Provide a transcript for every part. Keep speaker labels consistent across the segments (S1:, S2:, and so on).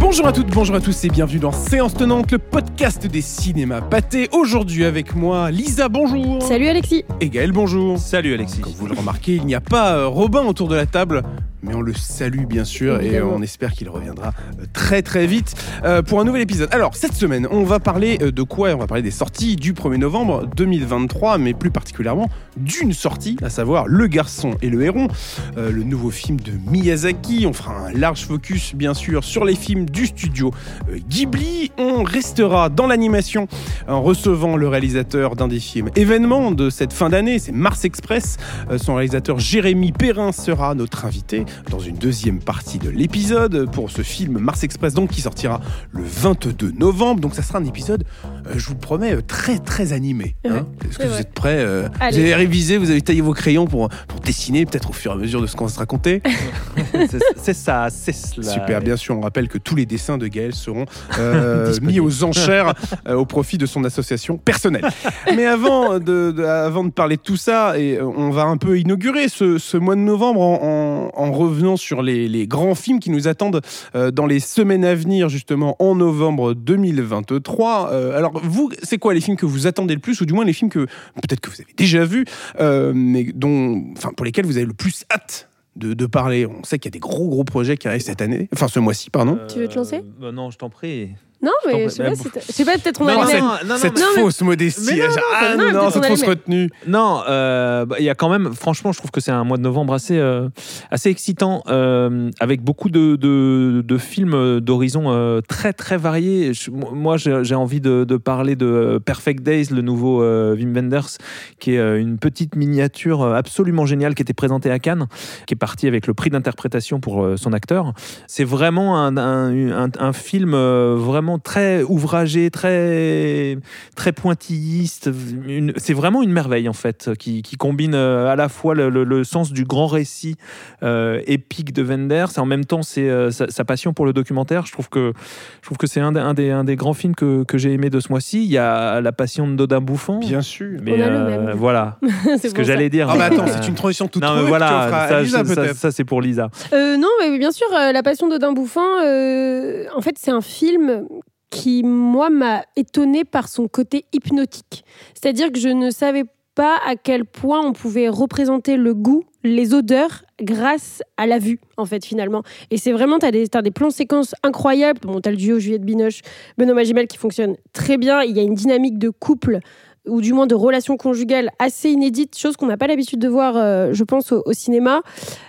S1: Bonjour à toutes, bonjour à tous et bienvenue dans Séance Tenante, le podcast des cinémas pâtés. Aujourd'hui avec moi, Lisa, bonjour.
S2: Salut Alexis.
S1: Et Gaël, bonjour.
S3: Salut Alexis.
S1: Comme vous le remarquez, il n'y a pas euh, Robin autour de la table. Mais on le salue bien sûr et on espère qu'il reviendra euh, très très vite euh, pour un nouvel épisode. Alors cette semaine, on va parler euh, de quoi? On va parler des sorties du 1er novembre 2023, mais plus particulièrement d'une sortie, à savoir Le Garçon et le Héron, le nouveau film de Miyazaki. On fera un large focus bien sûr sur les films du studio Ghibli. On restera dans l'animation en recevant le réalisateur d'un des films événements de cette fin d'année, c'est Mars Express. Son réalisateur Jérémy Perrin sera notre invité dans une deuxième partie de l'épisode pour ce film Mars Express donc qui sortira le 22 novembre. Donc ça sera un épisode, euh, je vous promets, euh, très très animé. hein.
S2: Ouais,
S1: Est-ce que vous
S2: vrai.
S1: êtes prêts euh. Vous avez révisé, vous avez taillé vos crayons pour, pour dessiner peut-être au fur et à mesure de ce qu'on va se raconter?
S3: C'est- ça, c'est cela.
S1: Super, bien sûr, on rappelle que tous les dessins de Gaël seront euh, mis aux enchères euh, au profit de son association personnelle. Mais avant de, de- avant de parler de tout ça, et on va un peu inaugurer ce, ce mois de novembre en, en- en revenant sur les, les grands films qui nous attendent euh, dans les semaines à venir, justement en novembre 2023. Euh, alors, vous, c'est quoi les films que vous attendez le plus, ou du moins les films que peut-être que vous avez déjà vus, euh, mais dont, enfin, pour lesquels vous avez le plus hâte de, de parler? On sait qu'il y a des gros gros projets qui arrivent cette année, enfin ce mois-ci, pardon.
S2: Tu veux te lancer?
S3: Euh, Non, je t'en prie.
S2: Non, mais je sais pas, si t'as- je sais pas, peut-être on
S3: Non,
S2: a
S3: non,
S2: les
S3: c'est-
S2: mêmes.
S3: non,
S1: cette
S2: non, mais-
S1: fausse modestie.
S3: Mais non,
S1: ah,
S2: non, non,
S1: non,
S2: peut-être les mêmes.
S1: retenue.
S3: Non, euh, bah, il y a quand même, franchement, je trouve que c'est un mois de novembre assez, euh, assez excitant, euh, avec beaucoup de, de, de films d'horizons euh, très très variés. Je- moi, j'ai j'ai envie de, de parler de Perfect Days, le nouveau euh, Wim Wenders, qui est euh, une petite miniature euh, absolument géniale qui était présentée à Cannes, qui est parti avec le prix d'interprétation pour euh, son acteur. C'est vraiment un, un, un- un film euh, vraiment très ouvragé, très, très pointilliste. C'est vraiment une merveille, en fait, qui, qui combine euh, à la fois le, le- le sens du grand récit euh, épique de Wenders et en même temps c'est, euh, sa, sa passion pour le documentaire. Je trouve que, je trouve que c'est un, des- un des, un des grands films que, que j'ai aimé de ce mois-ci. Il y a La Passion de Dodin Bouffant.
S1: Bien sûr.
S3: Mais
S2: On a le même.
S3: voilà,
S2: c'est
S3: ce que j'allais dire.
S1: Ah bah attends,
S3: Euh,
S1: c'est une transition toute
S3: non, voilà, ça, c'est pour Lisa.
S2: Euh, non, mais bien sûr, La Passion de Dodin Bouffant, euh, en fait, c'est un film qui, moi, m'a étonné par son côté hypnotique. C'est-à-dire que je ne savais pas à quel point on pouvait représenter le goût, les odeurs, grâce à la vue, en fait, finalement. Et c'est vraiment, tu as, des plans séquences incroyables. Bon, tu as le duo Juliette Binoche, Benoît Magimel qui fonctionne très bien. Il y a une dynamique de couple ou du moins de relation conjugale assez inédite, chose qu'on n'a pas l'habitude de voir, euh, je pense, au, au cinéma.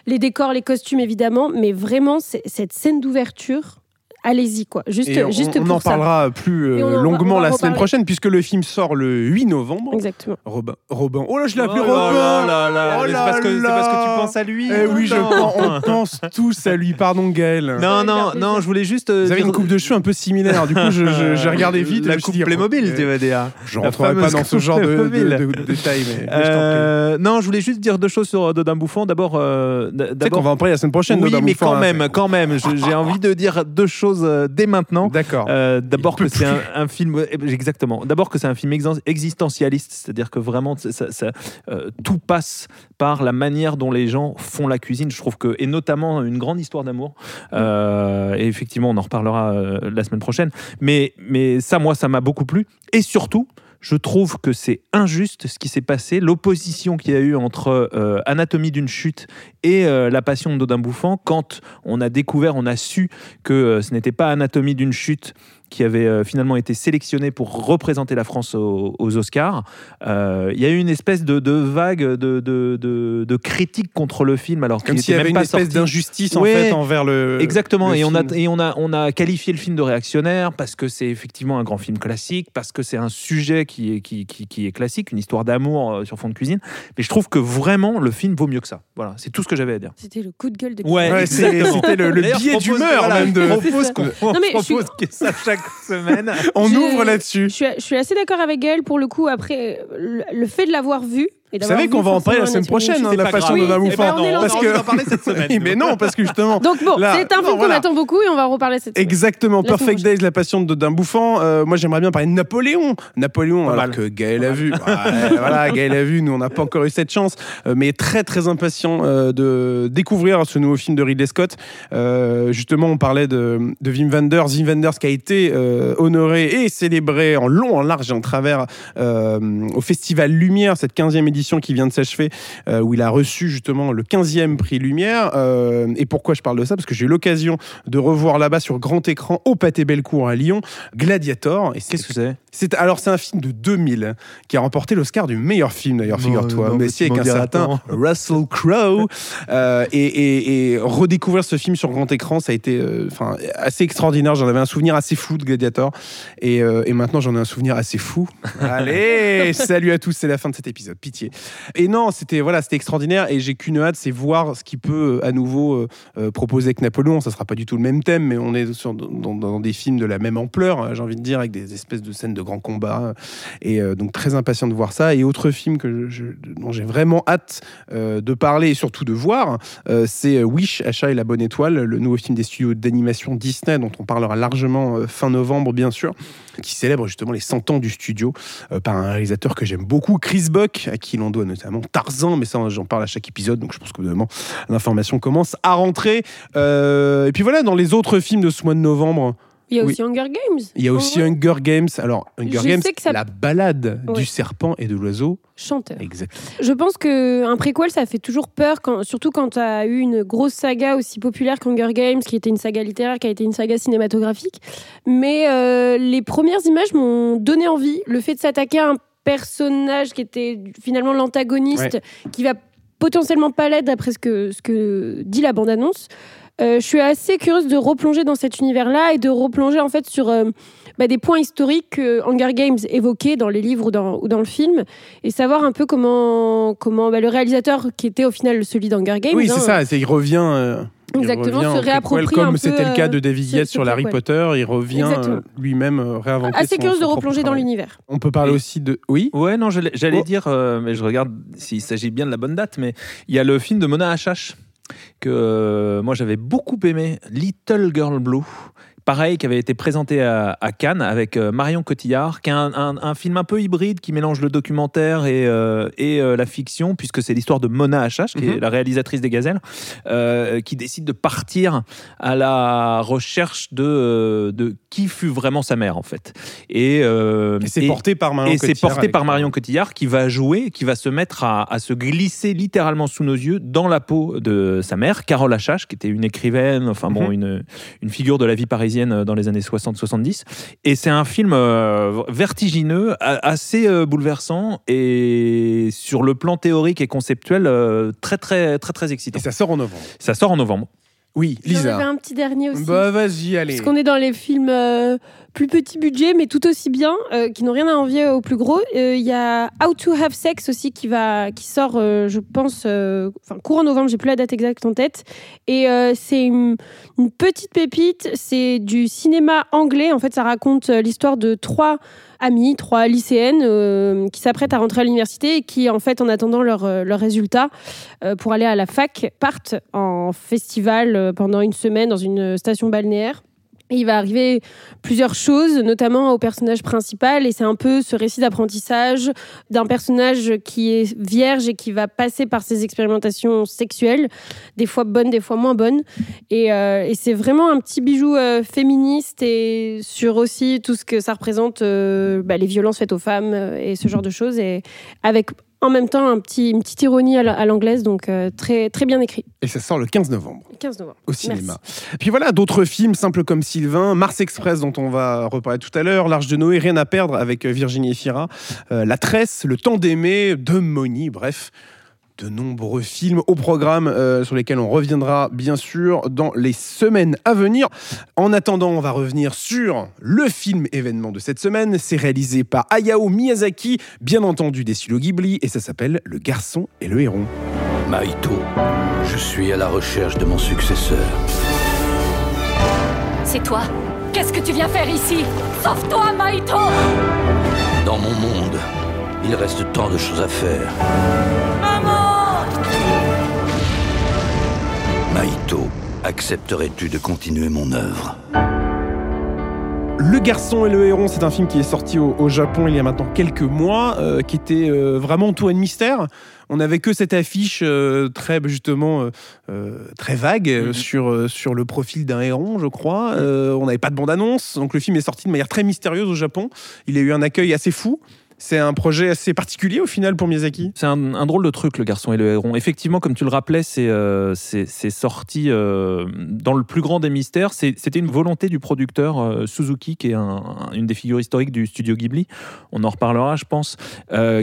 S2: Les décors, les costumes, évidemment, mais vraiment, cette scène d'ouverture, allez-y, quoi. Juste,
S1: Et on,
S2: juste
S1: on
S2: pour
S1: en
S2: ça.
S1: parlera plus euh,
S2: on
S1: longuement
S2: on va
S1: la
S2: reparler.
S1: semaine prochaine puisque le film sort le 8 novembre.
S2: Exactement.
S1: Robin, Robin. Oh là, je l'ai appelé
S3: Oh
S1: Robin.
S3: là là là,
S1: Oh
S3: c'est
S1: là
S3: parce parce que tu penses à lui.
S1: Eh oui, je pense, on pense tous à lui. Pardon, Gaël.
S3: Non, non, non, je voulais juste. euh,
S1: Vous avez une coupe de cheveux un peu similaire. Du coup, j'ai regardé vite.
S3: La coupe Playmobil,
S1: euh,
S3: tu vas dire.
S1: Je rentrerai pas dans ce genre de, détails.
S3: Euh, non, je voulais juste dire deux choses sur Dodin Bouffant. D'abord, euh, d'abord.
S1: va en parler la semaine prochaine.
S3: Oui, mais quand
S1: hein,
S3: même, quand même, j'ai envie de dire deux choses euh, dès maintenant.
S1: D'accord.
S3: Euh, D'abord que c'est un, un film exactement. D'abord que c'est un film existentialiste, c'est-à-dire que vraiment ça- ça- ça, euh, tout passe par la manière dont les gens font la cuisine. Je trouve que et notamment une grande histoire d'amour. Euh, et effectivement, on en reparlera euh, la semaine prochaine. Mais mais ça, moi, ça m'a beaucoup plu. Et surtout. Je trouve que c'est injuste ce qui s'est passé, l'opposition qu'il y a eu entre euh, Anatomie d'une chute et euh, La Passion de Dodin Bouffant, quand on a découvert, on a su que euh, ce n'était pas Anatomie d'une chute qui avait euh, finalement été sélectionné pour représenter la France aux, aux Oscars. Euh, Il y a eu une espèce de, de vague de, de, de, de critique contre le film, alors
S1: Comme
S3: qu'il
S1: s'il y
S3: était
S1: avait
S3: même
S1: une
S3: pas
S1: espèce
S3: sorti.
S1: d'injustice en
S3: Ouais,
S1: fait envers le.
S3: Exactement,
S1: le
S3: et, on a,
S1: film.
S3: et on, a, on a qualifié le film de réactionnaire parce que c'est effectivement un grand film classique, parce que c'est un sujet qui est, qui, qui, qui est classique, une histoire d'amour euh, sur fond de cuisine. Mais je trouve que vraiment, le film vaut mieux que ça. Voilà, c'est tout ce que j'avais à dire.
S2: C'était le coup de gueule de
S3: Ouais,
S1: c'était le, le d'humeur
S3: voilà,
S1: même de.
S3: Propose qu'on
S2: ça.
S3: on
S2: Non, mais je suis-
S3: propose que ça chaque semaine.
S1: On
S2: Je-
S1: ouvre là-dessus.
S2: Je suis, je suis assez d'accord avec Gaël pour le coup. Après, le, le fait de l'avoir vu,
S1: Vous savez qu'on va en parler la semaine prochaine, hein, de la passion
S3: grave.
S1: de Van
S2: Oui,
S1: Houffant.
S2: eh ben,
S1: parce
S3: on
S1: que...
S3: va en parler cette semaine.
S1: mais non, parce que justement.
S2: Donc bon,
S1: Là,
S2: c'est un film qu'on
S1: voilà.
S2: attend beaucoup et on va en reparler cette semaine.
S1: Exactement,
S2: La
S1: Perfect Days, la passion de- d'un bouffant. Euh, moi, j'aimerais bien parler de Napoléon. Napoléon,
S3: Pas
S1: alors
S3: mal.
S1: que Gaël a vu. Ouais, voilà, Gaël a vu. Nous, on n'a pas encore eu cette chance, euh, mais très très impatient euh, de découvrir ce nouveau film de Ridley Scott. Euh, justement, on parlait de, de Wim Wenders. Wim Wenders qui a été euh, honoré et célébré en long, en large et en travers euh, au Festival Lumière, cette 15e édition qui vient de s'achever, euh, où il a reçu justement le 15e prix Lumière. Euh, et pourquoi je parle de ça? Parce que j'ai eu l'occasion de revoir là-bas sur grand écran au Pâté Bellecour à Lyon Gladiator. Et c'est-
S3: Qu'est-ce que c'est?
S1: c'est alors c'est un film de 2000 qui a remporté l'Oscar du meilleur film d'ailleurs, figure-toi, mais si avec un certain. Russell Crowe Euh, et, et- et redécouvrir ce film sur grand écran, ça a été euh, enfin assez extraordinaire. J'en avais un souvenir assez fou de Gladiator et, euh, et maintenant j'en ai un souvenir assez fou. Allez, salut à tous, c'est la fin de cet épisode, pitié. Et non, c'était voilà, c'était extraordinaire et j'ai qu'une hâte, c'est voir ce qu'il peut euh, à nouveau euh, euh, proposer avec Napoléon. Ça sera pas du tout le même thème, mais on est sur, dans, des films de la même ampleur, euh, j'ai envie de dire, avec des espèces de scènes de grands combats. Et donc très impatient de voir ça. Et autre film que dont j'ai vraiment hâte de parler et surtout de voir, c'est Wish, Achat et la bonne étoile, le nouveau film des studios d'animation Disney dont on parlera largement fin novembre bien sûr, qui célèbre justement les 100 ans du studio par un réalisateur que j'aime beaucoup, Chris Buck, à qui l'on doit notamment Tarzan, mais ça j'en parle à chaque épisode, donc je pense que l'information commence à rentrer. Euh, et puis voilà, dans les autres films de ce mois de novembre,
S2: Il y a
S1: Oui.
S2: aussi Hunger Games.
S1: il y a aussi
S2: vrai,
S1: Hunger Games. Alors, Hunger
S2: Je
S1: Games,
S2: ça-
S1: la balade
S2: Ouais.
S1: du serpent et de l'oiseau.
S2: Chanteur.
S1: Exact.
S2: Je pense qu'un préquel, ça fait toujours peur, quand, surtout quand tu as eu une grosse saga aussi populaire qu'Hunger Games, qui était une saga littéraire, qui a été une saga cinématographique. Mais euh, les premières images m'ont donné envie. Le fait de s'attaquer à un personnage qui était finalement l'antagoniste, qui va potentiellement pas l'être d'après ce que, ce que dit la bande-annonce. Euh, je suis assez curieuse de replonger dans cet univers-là et de replonger en fait sur euh, bah, des points historiques que Hunger Games évoquait dans les livres ou dans, ou dans le film et savoir un peu comment, comment bah, le réalisateur, qui était au final celui d'Hunger Games,
S1: oui,
S2: hein,
S1: c'est ça. c'est- Il revient. euh, il
S2: Exactement,
S1: revient
S2: se
S1: en préquel,
S2: réapproprie un
S1: Comme c'était le cas de
S2: euh,
S1: David Yates sur Harry. Potter. Il revient euh, lui-même euh, réinventer.
S2: assez
S1: son-
S2: curieuse de replonger dans l'univers.
S1: On peut parler aussi de. Oui?
S3: Ouais, non, j'allais
S1: Oh.
S3: dire, euh, mais je regarde s'il s'agit bien de la bonne date, mais il y a le film de Mona Achache que euh, moi j'avais beaucoup aimé, Little Girl Blue. Pareil, qui avait été présenté à, à Cannes avec euh, Marion Cotillard, qui est un, un- un film un peu hybride qui mélange le documentaire et, euh, et euh, la fiction, puisque c'est l'histoire de Mona Achache, qui
S1: Mhm.
S3: est la réalisatrice des Gazelles, euh, qui décide de partir à la recherche de, de qui fut vraiment sa mère, en fait. Et,
S1: Et c'est porté par Marion
S3: et c'est
S1: Cotillard
S3: porté
S1: avec-
S3: par Marion Cotillard qui va jouer, qui va se mettre à, à se glisser littéralement sous nos yeux dans la peau de sa mère, Carole Achache, qui était une écrivaine, enfin bon,
S1: Mhm.
S3: une, une figure de la vie parisienne dans les années 60-70. Et c'est un film euh, vertigineux, assez euh, bouleversant et sur le plan théorique et conceptuel, euh, très très très très excitant.
S1: Et ça sort en novembre.
S3: Ça sort en novembre.
S1: Oui,
S2: J'en
S1: Lisa.
S2: un petit dernier aussi.
S1: Bah vas-y, allez.
S2: Parce qu'on est dans les films euh, plus petit budget, mais tout aussi bien, euh, qui n'ont rien à envier aux plus gros. Euh, Il y a How to Have Sex aussi qui, va, qui sort, euh, je pense, euh, enfin, courant novembre, j'ai plus la date exacte en tête. Et euh, c'est une, une petite pépite, c'est du cinéma anglais. En fait, ça raconte euh, l'histoire de trois amies, trois lycéennes euh, qui s'apprêtent à rentrer à l'université et qui, en fait, en attendant leurs euh, résultats euh, pour aller à la fac, partent en festival euh, pendant une semaine dans une station balnéaire. Il va arriver plusieurs choses, notamment au personnage principal, et c'est un peu ce récit d'apprentissage d'un personnage qui est vierge et qui va passer par ses expérimentations sexuelles, des fois bonnes, des fois moins bonnes. Et, euh, et c'est vraiment un petit bijou euh, féministe et sur aussi tout ce que ça représente, euh, bah, les violences faites aux femmes euh, et ce genre de choses, et avec en même temps un petit, une petite ironie à la- à l'anglaise, donc euh, très, très bien écrit.
S1: Et ça sort le 15 novembre.
S2: 15 novembre.
S1: au cinéma. Puis voilà, d'autres films simples comme Sylvain, Mars Express dont on va reparler tout à l'heure, L'Arche de Noé, Rien à perdre avec euh, Virginie Efira, euh, La Tresse, Le Temps d'aimer, De Moni, bref. De nombreux films au programme euh, sur lesquels on reviendra bien sûr dans les semaines à venir. En attendant, on va revenir sur le film événement de cette semaine. C'est réalisé par Hayao Miyazaki, bien entendu des studios Ghibli, et ça s'appelle Le Garçon et le Héron.
S4: Maito, je suis à la recherche de mon successeur.
S5: C'est toi Qu'est-ce que tu viens faire ici? Sauve-toi, Maito
S4: Dans mon monde, Il reste tant de choses à faire. Maito, accepterais-tu de continuer mon œuvre?
S1: Le garçon et le héron, c'est un film qui est sorti au, au Japon il y a maintenant quelques mois, euh, qui était euh, vraiment entouré de mystère. On n'avait que cette affiche euh, très justement euh, très vague
S3: Mhm.
S1: sur euh, sur le profil d'un héron, je crois. Euh, on n'avait pas de bande annonce, donc le film est sorti de manière très mystérieuse au Japon. Il a eu un accueil assez fou. C'est un projet assez particulier au final pour Miyazaki?
S3: C'est un, un drôle de truc, le garçon et le héron. Effectivement, comme tu le rappelais, c'est euh, sorti euh, dans le plus grand des mystères. C'était une volonté du producteur euh, Suzuki, qui est un- un- une des figures historiques du studio Ghibli. On en reparlera, je pense,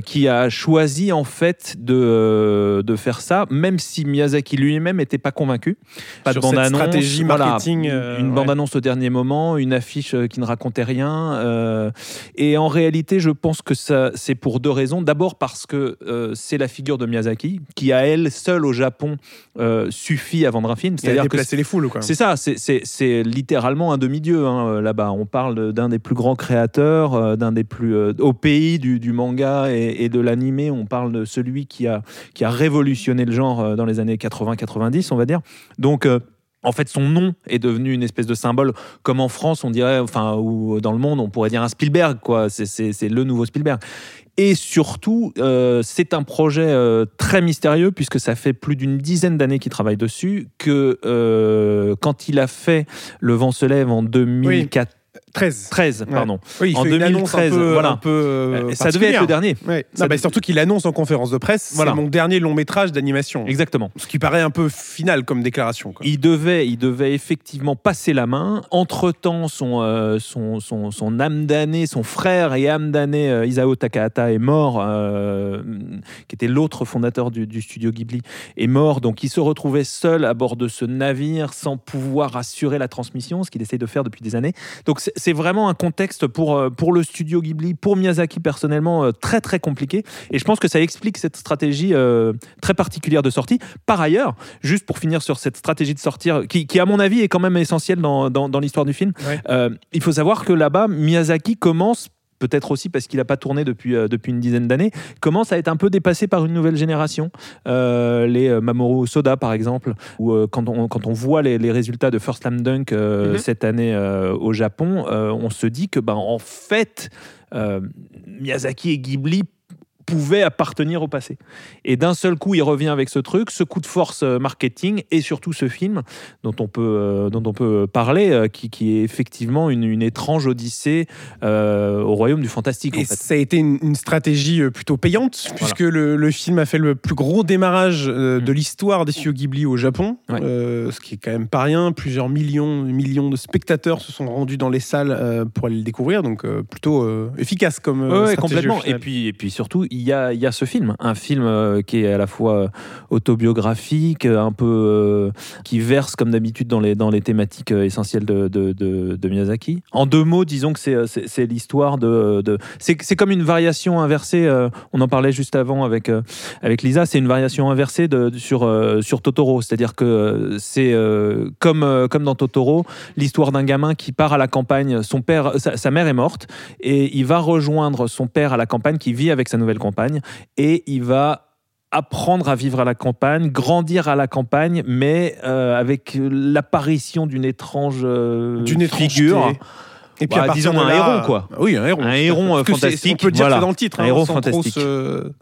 S3: qui a choisi en fait de, de faire ça, même si Miyazaki lui-même n'était pas convaincu. Pas
S1: Sur
S3: de bande-annonce,
S1: stratégie marketing,
S3: une
S1: ouais.
S3: bande-annonce au dernier moment, une affiche qui ne racontait rien. et en réalité, je pense que c'est pour deux raisons. D'abord parce que euh, c'est la figure de Miyazaki, qui à elle seule au Japon euh, suffit à vendre un film. C'est-à-dire que
S1: déplacé les foules, quoi.
S3: c'est ça, c'est- c'est c'est littéralement un demi-dieu hein, euh, là-bas. On parle d'un des plus grands créateurs, d'un des plus au pays du, du manga et, et de l'animé. On parle de celui qui a qui a révolutionné le genre dans les années 80-90, on va dire. Donc en fait, son nom est devenu une espèce de symbole, comme en France, on dirait, enfin, ou dans le monde, on pourrait dire un Spielberg, quoi. C'est- le nouveau Spielberg. Et surtout, euh, c'est un projet euh, très mystérieux puisque ça fait plus d'une dizaine d'années qu'il travaille dessus. Que euh, quand il a fait Le vent se lève en 2013,
S1: 13. Ouais.
S3: pardon,
S1: Oui, il
S3: En
S1: fait une annonce
S3: 2013,
S1: un peu,
S3: voilà.
S1: un peu, euh,
S3: ça devait être le dernier.
S1: Ouais.
S3: Ça
S1: Non, bah, surtout qu'il annonce en conférence de presse,
S3: Voilà.
S1: c'est mon dernier long métrage d'animation.
S3: Exactement.
S1: Ce qui paraît un peu final comme déclaration. quoi.
S3: Il devait, il devait effectivement passer la main. Entre-temps, son, euh, son, son, son âme damnée, son frère et âme damnée, euh, Isao Takahata, est mort, euh, qui était l'autre fondateur du, du studio Ghibli, est mort. Donc il se retrouvait seul à bord de ce navire sans pouvoir assurer la transmission, ce qu'il essaye de faire depuis des années. Donc c'est- c'est vraiment un contexte pour, euh, pour le studio Ghibli, pour Miyazaki personnellement, euh, très très compliqué. Et je pense que ça explique cette stratégie euh, très particulière de sortie. Par ailleurs, juste pour finir sur cette stratégie de sortir, qui, qui, à mon avis est quand même essentielle dans, dans, dans l'histoire du film,
S1: Ouais.
S3: euh, il faut savoir que là-bas, Miyazaki commence peut-être aussi parce qu'il n'a pas tourné depuis, euh, depuis une dizaine d'années, commence à être un peu dépassé par une nouvelle génération. Euh, les euh, Mamoru Soda, par exemple, ou quand, on, quand on voit les, les résultats de First Slam Dunk
S1: Mhm.
S3: cette année au Japon, on se dit que, ben, en fait, Miyazaki et Ghibli pouvaient appartenir au passé. Et d'un seul coup, il revient avec ce truc, ce coup de force euh, marketing et surtout ce film dont on peut, euh, dont on peut parler, euh, qui, qui est effectivement une, une étrange odyssée euh, au royaume du fantastique.
S1: Et
S3: en fait.
S1: ça a été une, une stratégie plutôt payante, puisque le, le film a fait le plus gros démarrage euh, de
S3: Mm.
S1: l'histoire des studios Ghibli au Japon,
S3: Ouais.
S1: ce qui est quand même pas rien. Plusieurs millions, millions de spectateurs se sont rendus dans les salles pour aller le découvrir, donc plutôt efficace comme
S3: Ouais,
S1: stratégie
S3: complètement. Et puis, et puis surtout, il y a, y a ce film, un film euh, qui est à la fois euh, autobiographique, euh, un peu qui verse comme d'habitude dans les, dans les thématiques essentielles de, Miyazaki. En deux mots, disons que c'est, l'histoire de. de- c'est, comme une variation inversée. on en parlait juste avant avec, avec Lisa. C'est une variation inversée de, sur, sur Totoro. C'est-à-dire que c'est comme, comme dans Totoro, l'histoire d'un gamin qui part à la campagne. Son père, sa, mère est morte et il va rejoindre son père à la campagne qui vit avec sa nouvelle et il va apprendre à vivre à la campagne, grandir à la campagne, mais euh, avec l'apparition d'une étrange, euh,
S1: d'une
S3: figure.
S1: Et puis
S3: Bah,
S1: à
S3: disons
S1: de
S3: un
S1: là-
S3: héron, quoi.
S1: Oui, un héron.
S3: Un héron,
S1: que
S3: fantastique,
S1: On peut dire que
S3: voilà.
S1: c'est dans le titre,
S3: Un
S1: hein,
S3: héros
S1: sans
S3: fantastique.
S1: trop se,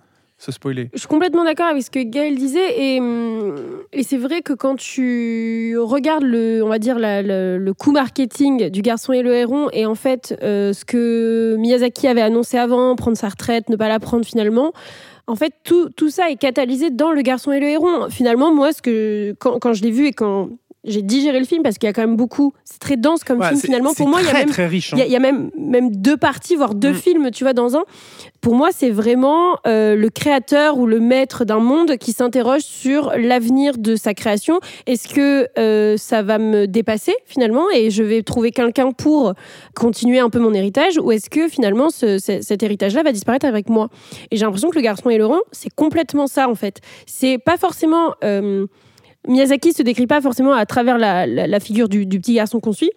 S1: spoiler.
S2: Je suis complètement d'accord avec ce que Gaël disait et, hum, et c'est vrai que quand tu regardes le, on va dire la- le, le coup marketing du garçon et le héron et en fait euh, ce que Miyazaki avait annoncé avant, prendre sa retraite, ne pas la prendre finalement. En fait, tout, tout ça est catalysé dans le garçon et le héron. Finalement, moi, ce que quand, quand je l'ai vu et quand j'ai digéré le film, parce qu'il y a quand même beaucoup, c'est très dense comme
S1: Ouais,
S2: film finalement. Pour moi, il y a même
S1: hein.
S2: y, y a deux parties, voire deux
S1: Mm.
S2: films, tu vois, dans un. Pour moi, c'est vraiment euh, le créateur ou le maître d'un monde qui s'interroge sur l'avenir de sa création. Est-ce que euh, ça va me dépasser finalement et je vais trouver quelqu'un pour continuer un peu mon héritage ou est-ce que finalement ce- ce- cet héritage-là va disparaître avec moi? Et j'ai l'impression que le garçon et Laurent, c'est complètement ça en fait. C'est pas forcément. euh, Miyazaki se décrit pas forcément à travers la, figure du petit garçon qu'on suit.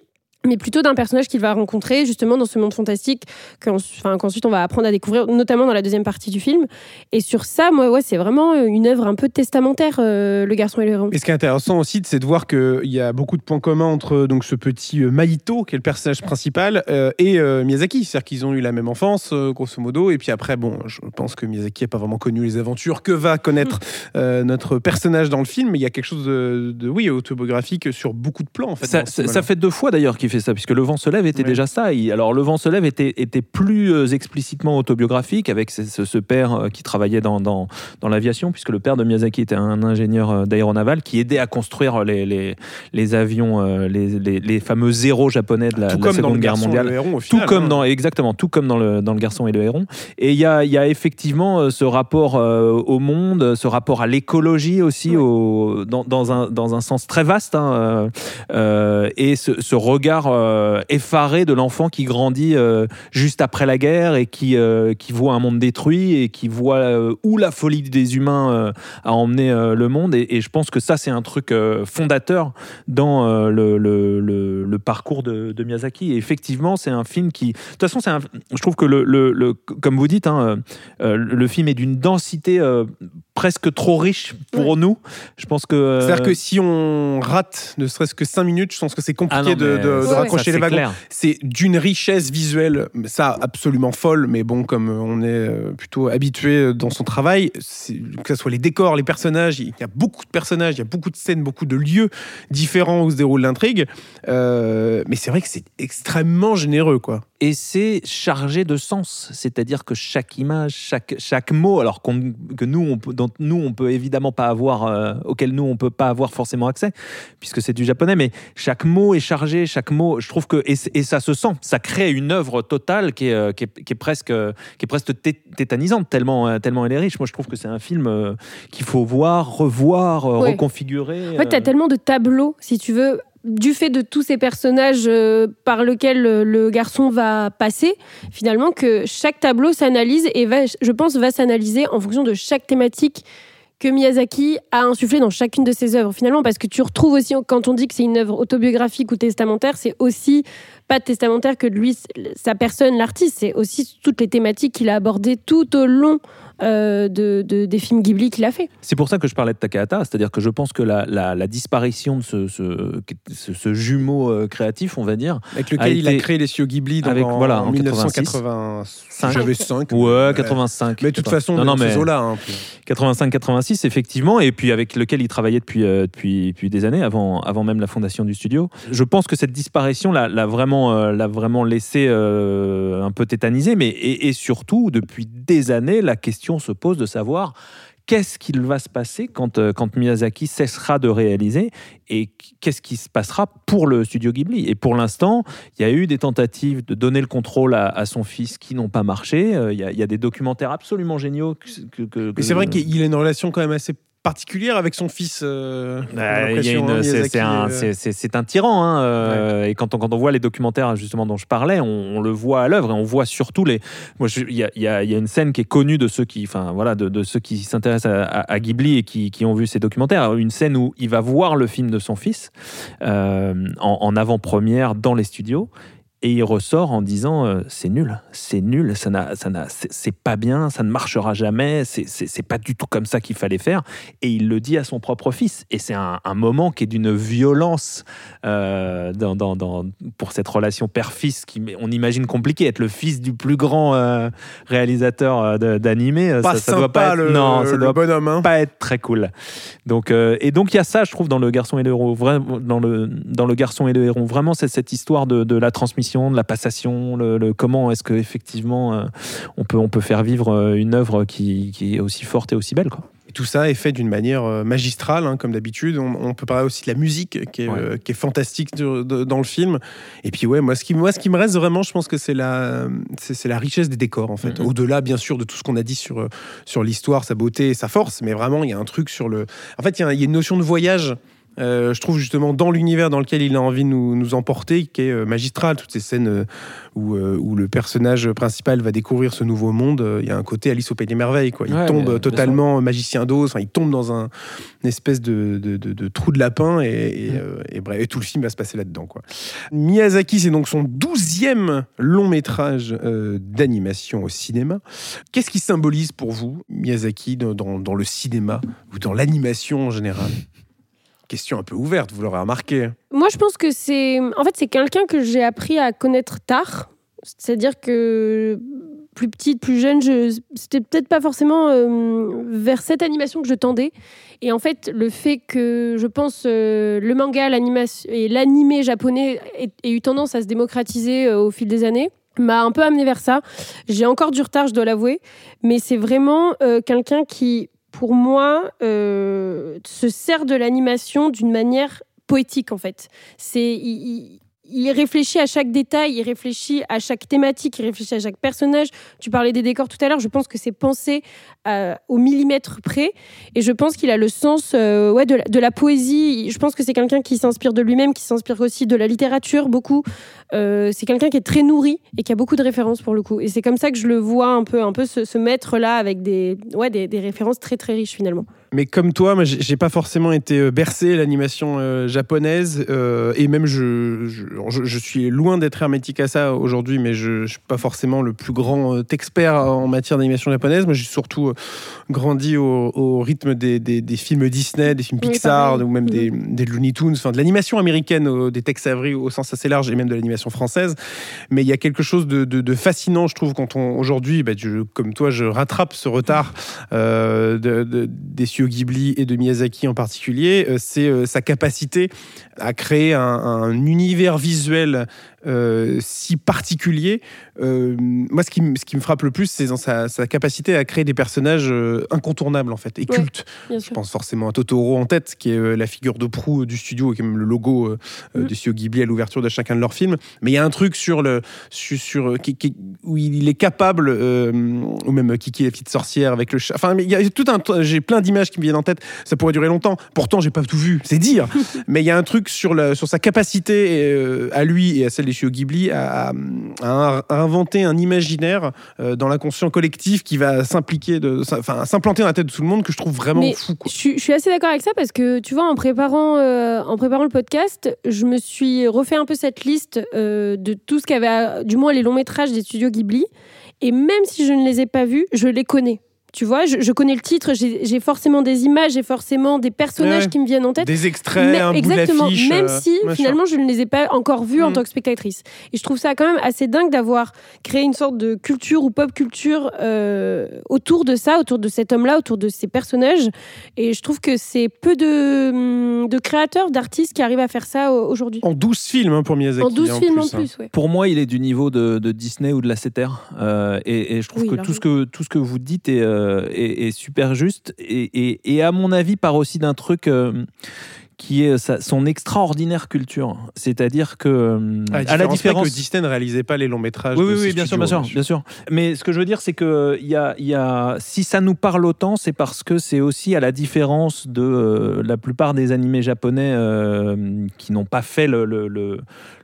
S2: Mais plutôt d'un personnage qu'il va rencontrer justement dans ce monde fantastique qu'ensuite on va apprendre à découvrir, notamment dans la deuxième partie du film. Et sur ça, moi, ouais, c'est vraiment une œuvre un peu testamentaire, euh, Le garçon et le héron.
S1: Et ce qui est intéressant aussi, c'est de voir qu'il y a beaucoup de points communs entre donc, ce petit euh, Maito, qui est le personnage principal, euh, et Miyazaki. C'est-à-dire qu'ils ont eu la même enfance, grosso modo. Et puis après, bon, je pense que Miyazaki n'a pas vraiment connu les aventures que va connaître notre personnage dans le film, mais il y a quelque chose de, de oui, autobiographique sur beaucoup de plans. En fait,
S3: ça, ça fait deux fois d'ailleurs qu'il fait ça, puisque Le vent se lève était déjà ça. alors, Le vent se lève était, était plus euh, explicitement autobiographique, avec ce, père euh, qui travaillait dans, dans, dans l'aviation, puisque le père de Miyazaki était un ingénieur euh, d'aéronaval qui aidait à construire les, les, les avions, les, les, fameux zéros japonais de la, Seconde Guerre mondiale.
S1: tout
S3: comme
S1: hein.
S3: dans, exactement, tout comme dans le, dans le Garçon et le Héron. Et il y a, y a effectivement ce rapport au monde, ce rapport à l'écologie aussi, au, dans, dans, un, dans un sens très vaste, hein, et ce, ce regard euh, effaré de l'enfant qui grandit euh, juste après la guerre et qui, euh, qui voit un monde détruit et qui voit où la folie des humains a emmené le monde. Et, je pense que ça, c'est un truc fondateur dans le, le, parcours de, Miyazaki. Et effectivement, c'est un film qui. De toute façon, je trouve que, le, comme vous dites, hein, le film est d'une densité presque trop riche pour nous. Je pense que.
S1: C'est-à-dire que si on rate ne serait-ce que 5 minutes, je pense que c'est compliqué ah de, de, raccrocher les wagons. C'est d'une richesse visuelle, ça absolument folle, mais bon, comme on est euh, plutôt habitué dans son travail, que ce soit les décors, les personnages, il y a beaucoup de personnages, il y a beaucoup de scènes, beaucoup de lieux différents où se déroule l'intrigue. Euh, mais c'est vrai que c'est extrêmement généreux, quoi
S3: et c'est chargé de sens. C'est-à-dire que chaque image, chaque, chaque mot, alors que nous, on peut, dont nous, on peut évidemment pas avoir, euh, auquel nous, on peut pas avoir forcément accès, puisque c'est du japonais, mais chaque mot est chargé, chaque mot, je trouve que, et, ça se sent, ça crée une œuvre totale qui est, euh, qui est, presque, qui est presque tétanisante, tellement, euh, tellement elle est riche. Moi, je trouve que c'est un film qu'il faut voir, revoir, reconfigurer.
S2: En fait, tu as tellement de tableaux, si tu veux, du fait de tous ces personnages euh, par lesquels le, garçon va passer, finalement, que chaque tableau s'analyse et va, je pense, va s'analyser en fonction de chaque thématique que Miyazaki a insufflé dans chacune de ses œuvres, finalement, parce que tu retrouves aussi, quand on dit que c'est une œuvre autobiographique ou testamentaire, c'est aussi pas testamentaire que lui, sa personne, l'artiste, c'est aussi toutes les thématiques qu'il a abordées tout au long euh, de, des films Ghibli qu'il a fait.
S3: C'est pour ça que je parlais de Takahata, c'est-à-dire que je pense que la, la, disparition de ce, ce, jumeau euh, créatif, on va dire,
S1: avec lequel il a créé les studios Ghibli dans, en, voilà, en, 1985.
S3: J'avais 5. Ouais, 85.
S1: Mais de toute façon, non, non, mais là
S3: 85-86, effectivement, et puis avec lequel il travaillait depuis, euh, depuis, depuis des années, avant, avant même la fondation du studio. Je pense que cette disparition l'a vraiment, l'a vraiment laissé un peu tétanisé, mais et surtout, depuis des années, la question se pose de savoir qu'est-ce qu'il va se passer quand, euh, quand Miyazaki cessera de réaliser et qu'est-ce qui se passera pour le studio Ghibli. Et pour l'instant, il y a eu des tentatives de donner le contrôle à, son fils qui n'ont pas marché. Euh, il y, a, des documentaires absolument géniaux. Que,
S1: Mais c'est vrai qu'il a une relation quand même assez particulière avec son fils. Euh,
S3: c'est un, tyran. Hein, euh, Et quand on, quand on voit les documentaires justement dont je parlais, on, le voit à l'œuvre et on voit surtout les. Il y a, y, a, une scène qui est connue de ceux qui, enfin voilà, de, ceux qui s'intéressent à, Ghibli et qui, qui, ont vu ces documentaires. Une scène où il va voir le film de son fils euh, en, en avant-première dans les studios et il ressort en disant euh, c'est nul, c'est nul, ça n'a, ça n'a, c'est, pas bien, ça ne marchera jamais, c'est, c'est, pas du tout comme ça qu'il fallait faire. Et il le dit à son propre fils. Et c'est un, moment qui est d'une violence euh, dans, dans, dans, pour cette relation père-fils qui, on imagine compliqué, être le fils du plus grand euh, réalisateur d'animé.
S1: Pas ça, doit pas être, le, non, ça doit bonhomme, hein.
S3: pas être très cool. Donc, et donc il y a ça, je trouve, dans le garçon et le héros, dans le dans le garçon et le héros, vraiment c'est cette histoire de, de la transmission de la passation, le, comment est-ce que effectivement euh, on peut on peut faire vivre euh, une œuvre qui, est aussi forte et aussi belle quoi.
S1: Et tout ça est fait d'une manière euh, magistrale, hein, comme d'habitude. On, peut parler aussi de la musique qui est, qui est fantastique dans le film. Et puis ouais, moi ce qui moi ce qui me reste vraiment, je pense que c'est la c'est la richesse des décors en fait. Mm-hmm. Au-delà bien sûr de tout ce qu'on a dit sur sur l'histoire, sa beauté, sa force, mais vraiment il y a un truc sur le. En fait, il y, a, il y a une notion de voyage euh, je trouve justement dans l'univers dans lequel il a envie de nous, nous emporter, qui est euh, magistral, toutes ces scènes euh, où, où le personnage principal va découvrir ce nouveau monde, il y a un côté Alice au Pays des Merveilles. Quoi. Il
S3: Ouais,
S1: tombe totalement magicien d'os, il tombe dans un, une espèce de, de- de- de trou de lapin et, et,
S3: Mm.
S1: et bref, et tout le film va se passer là-dedans. Quoi. Miyazaki, c'est donc son douzième long métrage euh, d'animation au cinéma. Qu'est-ce qui symbolise pour vous Miyazaki dans, dans- dans le cinéma ou dans l'animation en général? Question un peu ouverte, vous l'aurez remarqué.
S2: Moi, je pense que c'est. En fait, c'est quelqu'un que j'ai appris à connaître tard. C'est-à-dire que plus petite, plus jeune, je... c'était peut-être pas forcément euh, vers cette animation que je tendais. Et en fait, le fait que je pense euh, le manga, et l'animé japonais ait eu tendance à se démocratiser euh, au fil des années m'a un peu amené vers ça. J'ai encore du retard, je dois l'avouer, mais c'est vraiment quelqu'un qui, pour moi, euh, se sert de l'animation d'une manière poétique en fait. Il, réfléchit à chaque détail, il réfléchit à chaque thématique, il réfléchit à chaque personnage. Tu parlais des décors tout à l'heure, je pense que c'est pensé euh, au millimètre près. Et je pense qu'il a le sens euh, ouais, de, la, poésie. Je pense que c'est quelqu'un qui s'inspire de lui-même, qui s'inspire aussi de la littérature beaucoup. Euh, c'est quelqu'un qui est très nourri et qui a beaucoup de références pour le coup. Et c'est comme ça que je le vois un peu, un peu se, se mettre là avec des, ouais, des références très très riches finalement.
S1: Mais comme toi, moi, j'ai pas forcément été euh, bercé l'animation euh, japonaise euh, et même je, je, suis loin d'être hermétique à ça aujourd'hui, mais je, je suis pas forcément le plus grand expert en matière d'animation japonaise. Moi, j'ai surtout grandi au, au rythme des, des- des films Disney, des films Pixar ou même des, des Looney Tunes, enfin de l'animation américaine, des Tex Avery au sens assez large et même de l'animation française. Mais il y a quelque chose de, de- de fascinant, je trouve, quand on aujourd'hui, bah, comme toi, je rattrape ce retard euh, de- des Ghibli et de Miyazaki en particulier, euh, c'est euh, sa capacité à créer un univers visuel euh, si particulier. Euh, moi, ce qui, me- ce qui me frappe le plus, c'est dans sa, sa capacité à créer des personnages euh, incontournables en fait et
S2: Ouais.
S1: cultes. Je pense forcément à Totoro en tête, qui est la figure de proue du studio et qui est même le logo euh, euh,
S2: Mm.
S1: du studio Ghibli à l'ouverture de chacun de leurs films. Mais il y a un truc sur le, sur, sur- qui- qui- où il est capable, ou même Kiki la petite sorcière avec le chat. Enfin, il y a tout un, j'ai plein d'images qui me viennent en tête. Ça pourrait durer longtemps. Pourtant, j'ai pas tout vu, c'est dire. mais il y a un truc sur, la, sur sa capacité à lui et à celle des studios Ghibli à, à- à- inventer un imaginaire euh, dans l'inconscient collectif qui va s'impliquer, de, enfin, s'implanter dans la tête de tout le monde que je trouve vraiment
S2: Mais
S1: fou. Quoi.
S2: Je suis, je suis assez d'accord avec ça parce que tu vois, en préparant, euh, en préparant le podcast, je me suis refait un peu cette liste euh, de tout ce qu'avait, du moins les longs métrages des studios Ghibli. Et même si je ne les ai pas vus, je les connais. Tu vois, je, je connais le titre, j'ai forcément des images, j'ai forcément des personnages
S1: Ouais,
S2: qui me viennent en tête.
S1: Des extraits,
S2: Mais-
S1: un
S2: exactement,
S1: bout
S2: même
S1: euh,
S2: si
S1: sûr.
S2: finalement je ne les ai pas encore vus en
S1: Mm.
S2: tant que spectatrice. Et je trouve ça quand même assez dingue d'avoir créé une sorte de culture ou pop culture euh, autour de ça, autour de cet homme-là, autour de ces personnages. Et je trouve que c'est peu de, hum, de créateurs, d'artistes qui arrivent à faire ça au- aujourd'hui.
S1: En 12 films hein, pour Miyazaki.
S2: En 12
S1: hein,
S2: films en
S1: hein.
S2: plus, ouais.
S3: Pour moi, il est du niveau de, de Disney ou de la CETER. Euh, et, et je trouve
S2: Oui,
S3: que, tout ce que tout ce que vous dites est, euh, est, est super juste. Et à mon avis, part aussi d'un truc euh, qui est sa- son extraordinaire culture. C'est-à-dire que, euh,
S1: À la
S3: à la
S1: différence, que Disney ne réalisait pas les longs métrages.
S3: Oui,
S1: de
S3: oui, oui, bien sûr, bien sûr, bien sûr. Mais ce que je veux dire, c'est que il y a, y a, si ça nous parle autant, c'est parce que c'est aussi à la différence de euh, la plupart des animés japonais euh, qui n'ont pas fait le, le,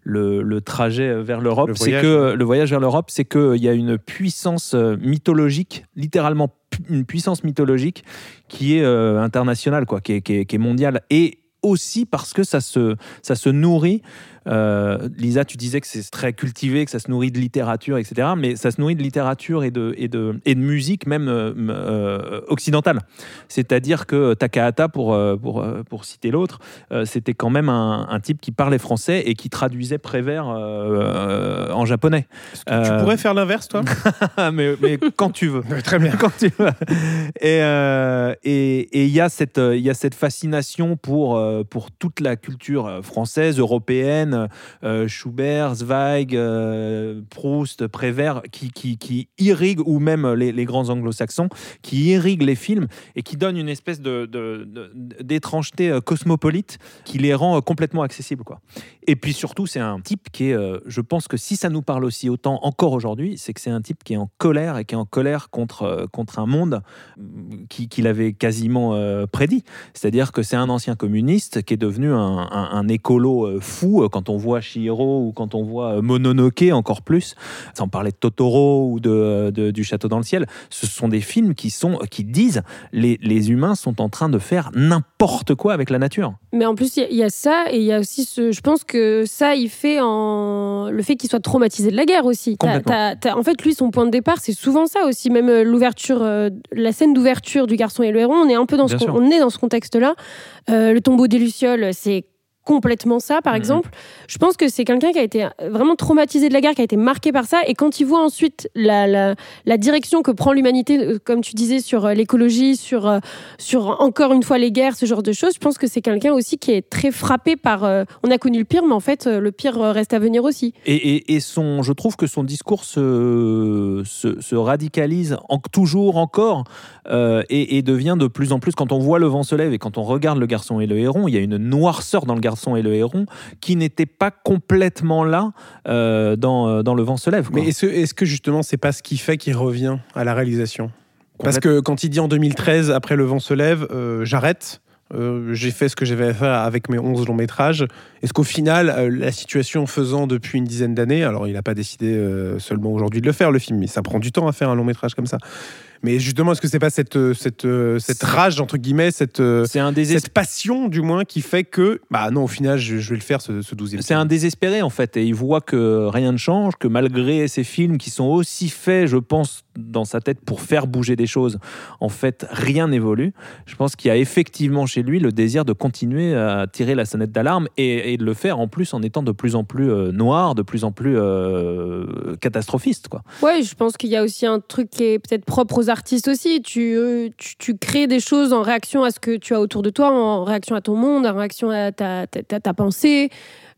S3: le, trajet vers l'Europe,
S1: Le
S3: c'est
S1: voyage.
S3: que le voyage vers l'Europe, c'est qu'il y a une puissance euh, mythologique, littéralement une puissance mythologique qui est euh, internationale, quoi, qui est, qui est- qui est mondiale. Et aussi parce que ça se, nourrit. Euh, Lisa, tu disais que c'est très cultivé, que ça se nourrit de littérature, etc. Mais ça se nourrit de littérature et de, et de, et de musique, même euh, euh, occidentale. C'est-à-dire que Takahata, pour, pour, pour citer l'autre, c'était quand même un, un type qui parlait français et qui traduisait Prévert en japonais.
S1: Tu pourrais faire l'inverse, toi?
S3: Mais, mais quand tu veux.
S1: Très bien.
S3: Quand tu veux. Et euh, et et il y a cette il y a cette fascination pour pour toute la culture française, européenne, Euh, Schubert, Zweig, euh, Proust, Prévert, qui, qui, qui irriguent, ou même les, grands anglo-saxons, qui irriguent les films et qui donnent une espèce de, d'étrangeté euh, cosmopolite qui les rend complètement accessibles. Quoi. Et puis surtout, c'est un type qui est, je pense que si ça nous parle aussi autant encore aujourd'hui, c'est que c'est un type qui est en colère et qui est en colère contre, contre un monde mm, qui- qu'il avait quasiment prédit. C'est-à-dire que c'est un ancien communiste qui est devenu un, un- écolo fou euh, quand on voit Chihiro ou quand on voit euh, Mononoke encore plus, sans parler de Totoro ou de, euh, de- du Château dans le ciel. Ce sont des films qui, sont, qui disent les, les humains sont en train de faire n'importe quoi avec la nature.
S2: Mais en plus, il y a- il y, a ça, et il y a aussi ce. Je pense que ça, il fait en. Le fait qu'il soit traumatisé de la guerre aussi. En fait, lui, son point de départ, c'est souvent ça aussi. Même euh, l'ouverture, euh, la scène d'ouverture du Garçon et le Héron, on est un peu dans ce,
S3: Bien
S2: con-
S3: sûr.
S2: on est dans ce contexte-là. Euh, le tombeau des Lucioles, c'est complètement ça, par
S3: Mhm.
S2: exemple. Je pense que c'est quelqu'un qui a été vraiment traumatisé de la guerre, qui a été marqué par ça. Et quand il voit ensuite la, la, la direction que prend l'humanité, euh, comme tu disais, sur euh, l'écologie, sur, euh, sur encore une fois les guerres, ce genre de choses, je pense que c'est quelqu'un aussi qui est très frappé par... euh, on a connu le pire, mais en fait, le pire reste à venir aussi.
S3: Et, et- et son, je trouve que son discours se, se, se radicalise en- toujours encore euh, et, et devient de plus en plus, quand on voit le vent se lève et quand on regarde le garçon et le héron, il y a une noirceur dans le garçon et le héron qui n'était pas complètement là euh, dans, euh, dans le vent se lève. quoi.
S1: Mais est-ce est-ce que justement, c'est pas ce qui fait qu'il revient à la réalisation? Parce que quand il dit en 2013, après Le vent se lève, euh, j'arrête. euh, j'ai fait ce que j'avais à faire avec mes 11 longs métrages. Est-ce qu'au final, euh, la situation faisant depuis une dizaine d'années, alors il n'a pas décidé euh, seulement aujourd'hui de le faire, le film, mais ça prend du temps à faire un long métrage comme ça. Mais justement, est-ce que c'est pas cette, euh, cette, euh, cette rage, entre guillemets, cette, euh,
S3: un
S1: cette passion, du moins, qui fait que, bah non, au final, je, je vais le faire, ce, ce 12e
S3: C'est un désespéré en fait, et il voit que rien ne change, que malgré ces films qui sont aussi faits, je pense, dans sa tête pour faire bouger des choses, en fait, rien n'évolue. Je pense qu'il y a effectivement chez lui le désir de continuer à tirer la sonnette d'alarme et, de le faire en plus en étant de plus en plus euh, noir, de plus en plus euh, catastrophiste. Quoi.
S2: Ouais, je pense qu'il y a aussi un truc qui est peut-être propre aux artistes aussi. Tu, euh, tu, tu crées des choses en réaction à ce que tu as autour de toi, en réaction à ton monde, en réaction à ta- ta pensée,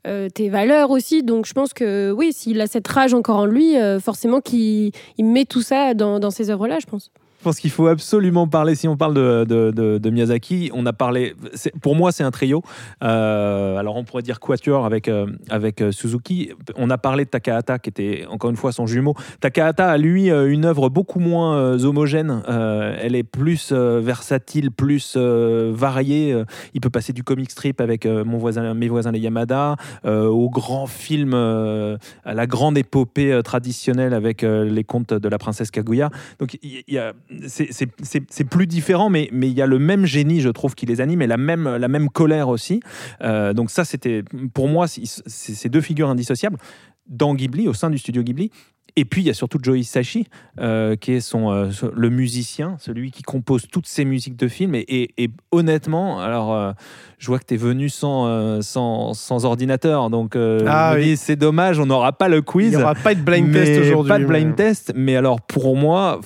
S2: euh, tes valeurs aussi. Donc je pense que oui, s'il a cette rage encore en lui, euh, forcément qu'il il met tout ça dans, dans ces œuvres-là, je pense.
S3: Pense qu'il faut absolument parler, si on parle de, Miyazaki, on a parlé, pour moi c'est un trio, Euh, alors on pourrait dire quatuor avec, euh, avec euh, Suzuki, on a parlé de Takahata qui était encore une fois son jumeau. Takahata a lui une œuvre beaucoup moins homogène, elle est plus versatile, plus variée, il peut passer du comic strip avec mon voisin, mes voisins les Yamada, au grand film, à la grande épopée traditionnelle avec les contes de la princesse Kaguya. Donc il y a, c'est- plus différent, mais il y a le même génie, je trouve, qui les anime et la même colère aussi. Euh, donc ça, c'était pour moi, c'est deux figures indissociables dans Ghibli, au sein du studio Ghibli. Et puis il y a surtout Joe Hisaishi, euh, qui est son, euh, ce- le musicien, celui qui compose toutes ces musiques de films. Et honnêtement, alors euh, je vois que tu es venu sans, euh, sans, sans ordinateur, donc euh,
S1: Ah oui.
S3: c'est dommage, on n'aura pas le
S1: Il
S3: quiz.
S1: n'y aura pas de blind test aujourd'hui.
S3: Pas de blind test, mais alors pour moi,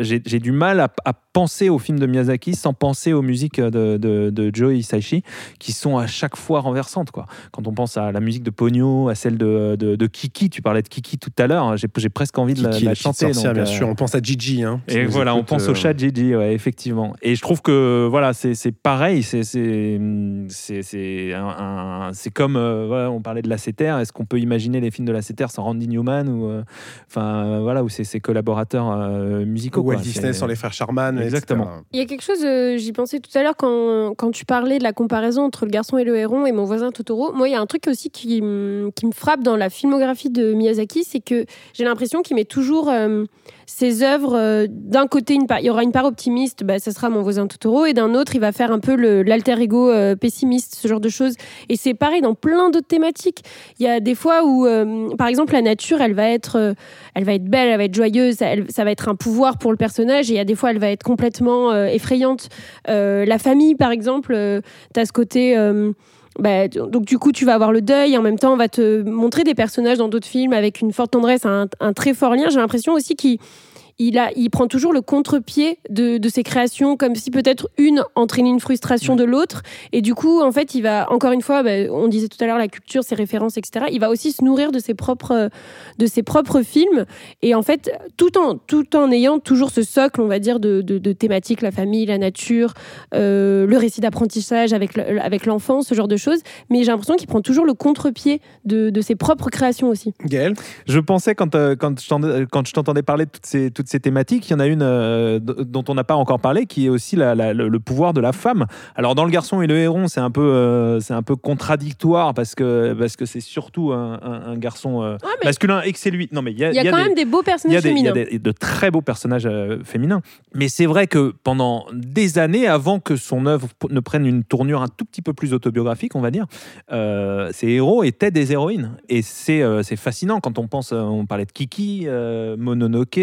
S3: j'ai du mal à, à penser au film de Miyazaki sans penser aux musiques de, de, de Joe Hisaishi, qui sont à chaque fois renversantes. Quoi. Quand on pense à la musique de Pogno, à celle de, de, de Kiki, tu parlais de Kiki tout à l'heure, j'ai j'ai presque envie de la,
S1: Kiki,
S3: de la
S1: la petite
S3: chanter.
S1: sorcière,
S3: donc,
S1: bien
S3: euh,
S1: sûr. On pense à Gigi. Hein,
S3: et voilà, on pense au chat Gigi, ouais, effectivement. Et je trouve que voilà, c'est c'est pareil, c'est c'est c'est c'est un- un- c'est comme euh, voilà, on parlait de la CETER. Est-ce qu'on peut imaginer les films de la CETER sans Randy Newman ou euh, enfin euh, voilà, ou ses, ses collaborateurs euh, musicaux
S1: Walt. Disney sans les frères Sharman.
S3: Exactement.
S1: etc.
S2: Il y a quelque chose, euh, j'y pensais tout à l'heure quand, quand tu parlais de la comparaison entre le garçon et le héron et mon voisin Totoro. Moi, il y a un truc aussi qui, qui me frappe dans la filmographie de Miyazaki, c'est que j'ai l'impression qu'il met toujours euh, ses œuvres euh, d'un côté, il y aura une part optimiste, bah, ça sera mon voisin Totoro, et d'un autre, il va faire un peu l'alter ego euh, pessimiste, ce genre de choses. Et c'est pareil dans plein d'autres thématiques. Il y a des fois où, euh, par exemple, la nature, elle va être, elle va être belle, elle va être joyeuse, ça, elle- ça va être un pouvoir pour le personnage. Et il y a des fois, elle va être complètement effrayante. La famille, par exemple, tu as ce côté. Bah, donc du coup, tu vas avoir le deuil et en même temps, on va te montrer des personnages dans d'autres films avec une forte tendresse, un, très fort lien. J'ai l'impression aussi qu'il il, a, il prend toujours le contre-pied de, de ses créations, comme si peut-être une entraînait une frustration de l'autre. Et du coup, en fait, il va, encore une fois, bah, on disait tout à l'heure la culture, ses références, etc. Il va aussi se nourrir de ses propres, de ses propres films. Et en fait, tout en, tout en ayant toujours ce socle, on va dire, de, de, de thématiques, la famille, la nature, euh, le récit d'apprentissage avec, le- avec l'enfant, ce genre de choses. Mais j'ai l'impression qu'il prend toujours le contre-pied de, de ses propres créations aussi.
S1: Gaël
S3: Je pensais quand, euh, quand je t'en- quand je t'entendais parler de toutes ces, toutes ces thématiques, il y en a une euh, dont on n'a pas encore parlé, qui est aussi la- la- le, le pouvoir de la femme. Alors dans le garçon et le héron, c'est un peu, euh, c'est un peu contradictoire parce que parce que c'est surtout un, un- un garçon euh, masculin et que c'est lui. Non mais il y a,
S2: il y a,
S3: il y a
S2: quand
S3: des-
S2: même des beaux
S3: il y,
S2: personnages
S3: a des, il y a
S2: féminins.
S3: des- de très beaux personnages féminins. Mais c'est vrai que pendant des années, avant que son œuvre ne prenne une tournure un tout petit peu plus autobiographique, on va dire, ces héros étaient des héroïnes. Et c'est c'est fascinant quand on pense, on parlait de Kiki, Mononoke,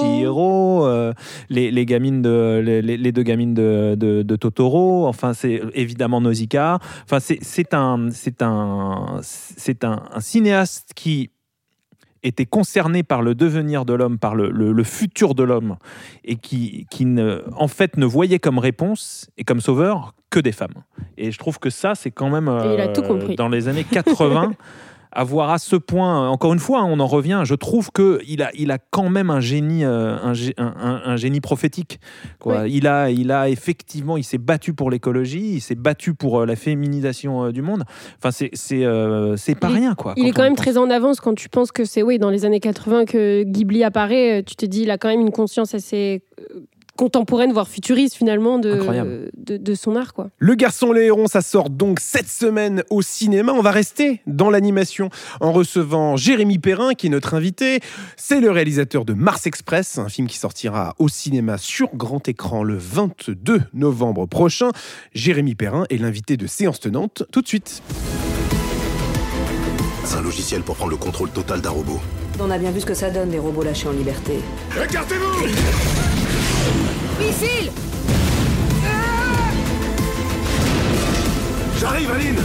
S3: Chihiro, euh, les, les gamines de, les, deux gamines de, de- de Totoro, enfin c'est évidemment Nausicaa. Enfin c'est c'est un, c'est un, c'est un, un cinéaste qui était concerné par le devenir de l'homme, par le, le- le futur de l'homme, et qui, qui ne, en fait ne voyait comme réponse et comme sauveur que des femmes. Et je trouve que ça, c'est quand même euh, dans les années 80. Avoir à ce point, encore une fois, hein, on en revient. Je trouve que il a, il a quand même un génie, euh, un, gé- un- un- un génie prophétique. Quoi. Il a, il a effectivement, il s'est battu pour l'écologie, il s'est battu pour euh, la féminisation euh, du monde. Enfin, c'est, c'est, euh, c'est pas
S2: Il
S3: rien, quoi.
S2: Il est quand même
S3: pense.
S2: très en avance quand tu penses que c'est oui, dans les années 80 que Ghibli apparaît. Tu te dis, il a quand même une conscience assez contemporaine, voire futuriste finalement, de,
S3: Incroyable.
S2: de, de son art. quoi.
S1: Le Garçon Hérons, ça sort donc cette semaine au cinéma. On va rester dans l'animation en recevant Jérémy Perrin, qui est notre invité. C'est le réalisateur de Mars Express, un film qui sortira au cinéma sur grand écran le 22 novembre prochain. Jérémy Perrin est l'invité de Séance Tenante tout de suite.
S5: C'est un logiciel pour prendre le contrôle total d'un robot.
S6: On a bien vu ce que ça donne, des robots lâchés en liberté.
S5: Écartez-vous
S6: Missile
S5: J'arrive, Aline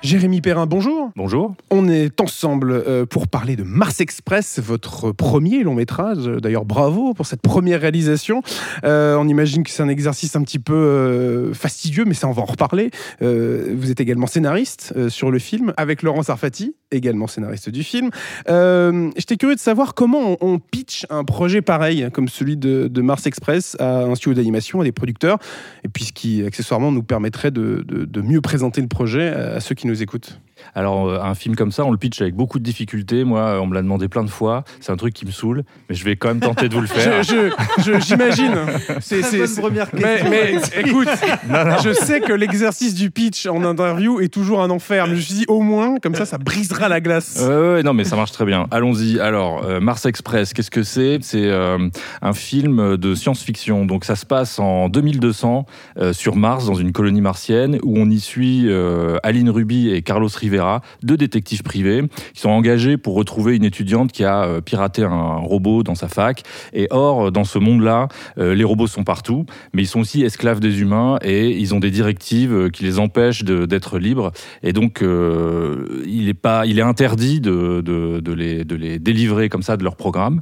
S1: Jérémy Perrin, bonjour.
S7: Bonjour.
S1: On est ensemble euh, pour parler de Mars Express, votre premier long métrage. D'ailleurs, bravo pour cette première réalisation. Euh, on imagine que c'est un exercice un petit peu euh, fastidieux, mais ça, on va en reparler. Euh, vous êtes également scénariste sur le film, avec Laurent Sarfati, également scénariste du film. Euh, J'étais curieux de savoir comment on, pitch un projet pareil, comme celui de, Mars Express, à un studio d'animation, à des producteurs, et puis ce qui, accessoirement, nous permettrait de mieux présenter le projet à ceux qui nous écoutent.
S7: Alors, euh, un film comme ça, on le pitch avec beaucoup de difficultés. Moi, euh, on me l'a demandé plein de fois. C'est un truc qui me saule, mais je vais quand même tenter de vous le faire.
S1: Je- je- je- J'imagine. C'est c'est- c'est- mais, mais écoute, je sais que l'exercice du pitch en interview est toujours un enfer, mais je me suis dit au moins, comme ça, ça brisera la glace.
S7: Ouais, non, mais ça marche très bien. Allons-y. Alors, euh, Mars Express, qu'est-ce que c'est? C'est euh, un film de science-fiction. Donc, ça se passe en 2200 euh, sur Mars, dans une colonie martienne, où on y suit euh, Aline Ruby et Carlos Rivera, deux détectives privés, qui sont engagés pour retrouver une étudiante qui a euh, piraté un robot dans sa fac. Et or, dans ce monde-là, euh, les robots sont partout, mais ils sont aussi esclaves des humains et ils ont des directives euh, qui les empêchent d'être libres. Et donc, euh, il, est pas, il est interdit de, de, les, de les délivrer comme ça de leur programme.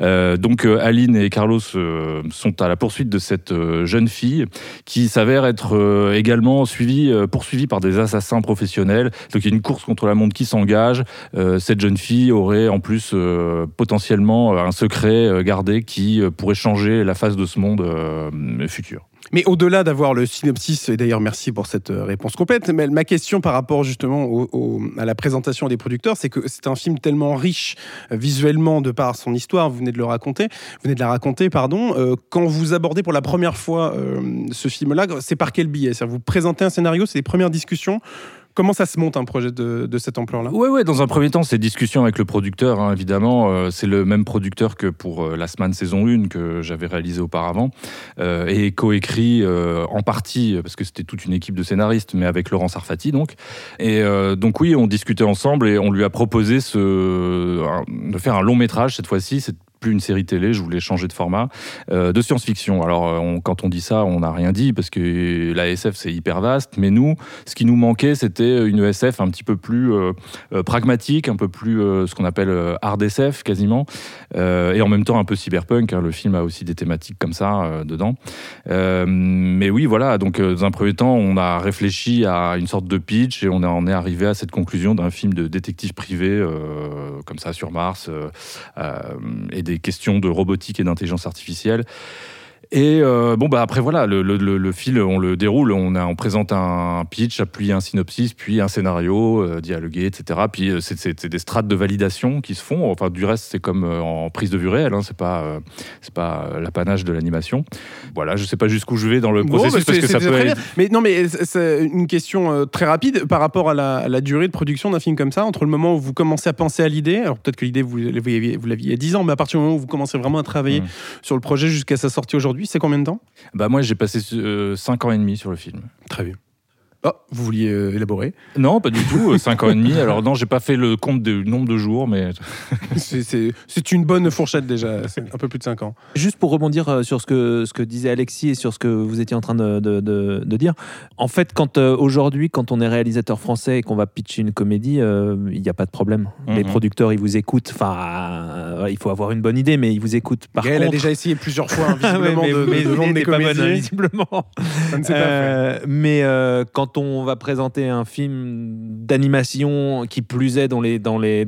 S7: Euh, donc, euh, Aline et Carlos euh, sont à la poursuite de cette euh, jeune fille qui s'avère être euh, également suivie, euh, poursuivie par des assassins professionnels. Donc, une course contre la montre qui s'engage. Euh, cette jeune fille aurait en plus euh, potentiellement un secret euh, gardé qui euh, pourrait changer la face de ce monde euh, futur.
S1: Mais au-delà d'avoir le synopsis, et d'ailleurs merci pour cette euh, réponse complète, ma question par rapport justement à la présentation des producteurs, c'est que c'est un film tellement riche euh, visuellement de par son histoire, vous venez de le raconter, vous venez de la raconter, pardon. euh, quand vous abordez pour la première fois euh, ce film-là, c'est par quel biais? C'est-à-dire vous présentez un scénario, c'est les premières discussions. Comment ça se monte un projet de, de cette ampleur-là?
S7: Ouais, ouais, dans un premier temps, c'est discussion avec le producteur, hein, évidemment. Euh, c'est le même producteur que pour euh, La Semaine saison 1 que j'avais réalisé auparavant. Euh, et coécrit en partie, parce que c'était toute une équipe de scénaristes, mais avec Laurent Sarfati, donc. Et donc, oui, on discutait ensemble et on lui a proposé de faire un long métrage cette fois-ci. Plus une série télé, je voulais changer de format, euh, de science-fiction. Alors, euh, quand on dit ça, on n'a rien dit parce que la SF c'est hyper vaste, mais nous, ce qui nous manquait, c'était une SF un petit peu plus euh, euh, pragmatique, un peu plus euh, ce qu'on appelle euh, hard SF quasiment, euh, et en même temps un peu cyberpunk. hein. le film a aussi des thématiques comme ça euh, dedans. Euh, mais oui, voilà. Donc, euh, dans un premier temps, on a réfléchi à une sorte de pitch et on en est arrivé à cette conclusion d'un film de détective privé, euh, comme ça, sur Mars, euh, euh, et des questions de robotique et d'intelligence artificielle. Et euh, bon, bah après, voilà, le, le- fil, on le déroule, on, a, on présente un pitch, puis un synopsis, puis un scénario, euh, dialogué, etc. Puis euh, c'est- des strates de validation qui se font. Enfin, du reste, c'est comme euh, en prise de vue réelle, hein, c'est pas, euh, c'est pas l'apanage de l'animation. Voilà, je sais pas jusqu'où je vais dans le
S1: Bon,
S7: processus
S1: bah,
S7: parce
S1: c'est-
S7: que ça peut
S1: bien. Mais non, mais c'est- une question très rapide par rapport à la, à la durée de production d'un film comme ça, entre le moment où vous commencez à penser à l'idée, alors peut-être que l'idée vous l'aviez vous l'aviez il y a 10 ans, mais à partir du moment où vous commencez vraiment à travailler
S7: Mm.
S1: sur le projet jusqu'à sa sortie aujourd'hui, c'est combien de temps?
S7: Bah moi j'ai passé 5 ans et demi sur le film.
S1: Très bien. Oh, vous vouliez euh, élaborer
S7: Non, pas du tout, 5 ans et demi. Alors non, j'ai pas fait le compte du nombre de jours, mais
S1: C'est- une bonne fourchette déjà, c'est un peu plus de 5 ans.
S3: Juste pour rebondir euh, sur ce que, ce que disait Alexis et sur ce que vous étiez en train de, de- de- de dire, en fait, quand euh, aujourd'hui, quand on est réalisateur français et qu'on va pitcher une comédie, euh, il n'y a pas de problème.
S7: Mhm.
S3: Les producteurs, ils vous écoutent. Enfin, euh, il faut avoir une bonne idée, mais ils vous écoutent. Par
S1: Gaël a
S3: contre,
S1: déjà essayé plusieurs fois, hein,
S3: Ah ouais,
S1: visiblement,
S3: mais,
S1: de, de-
S3: mais l'idée
S1: des
S3: était pas bonne,
S1: comédies.
S3: visiblement.
S1: Ça ne s'est pas fait.
S3: Euh, mais euh, on va présenter un film d'animation, qui plus est, les, dans les,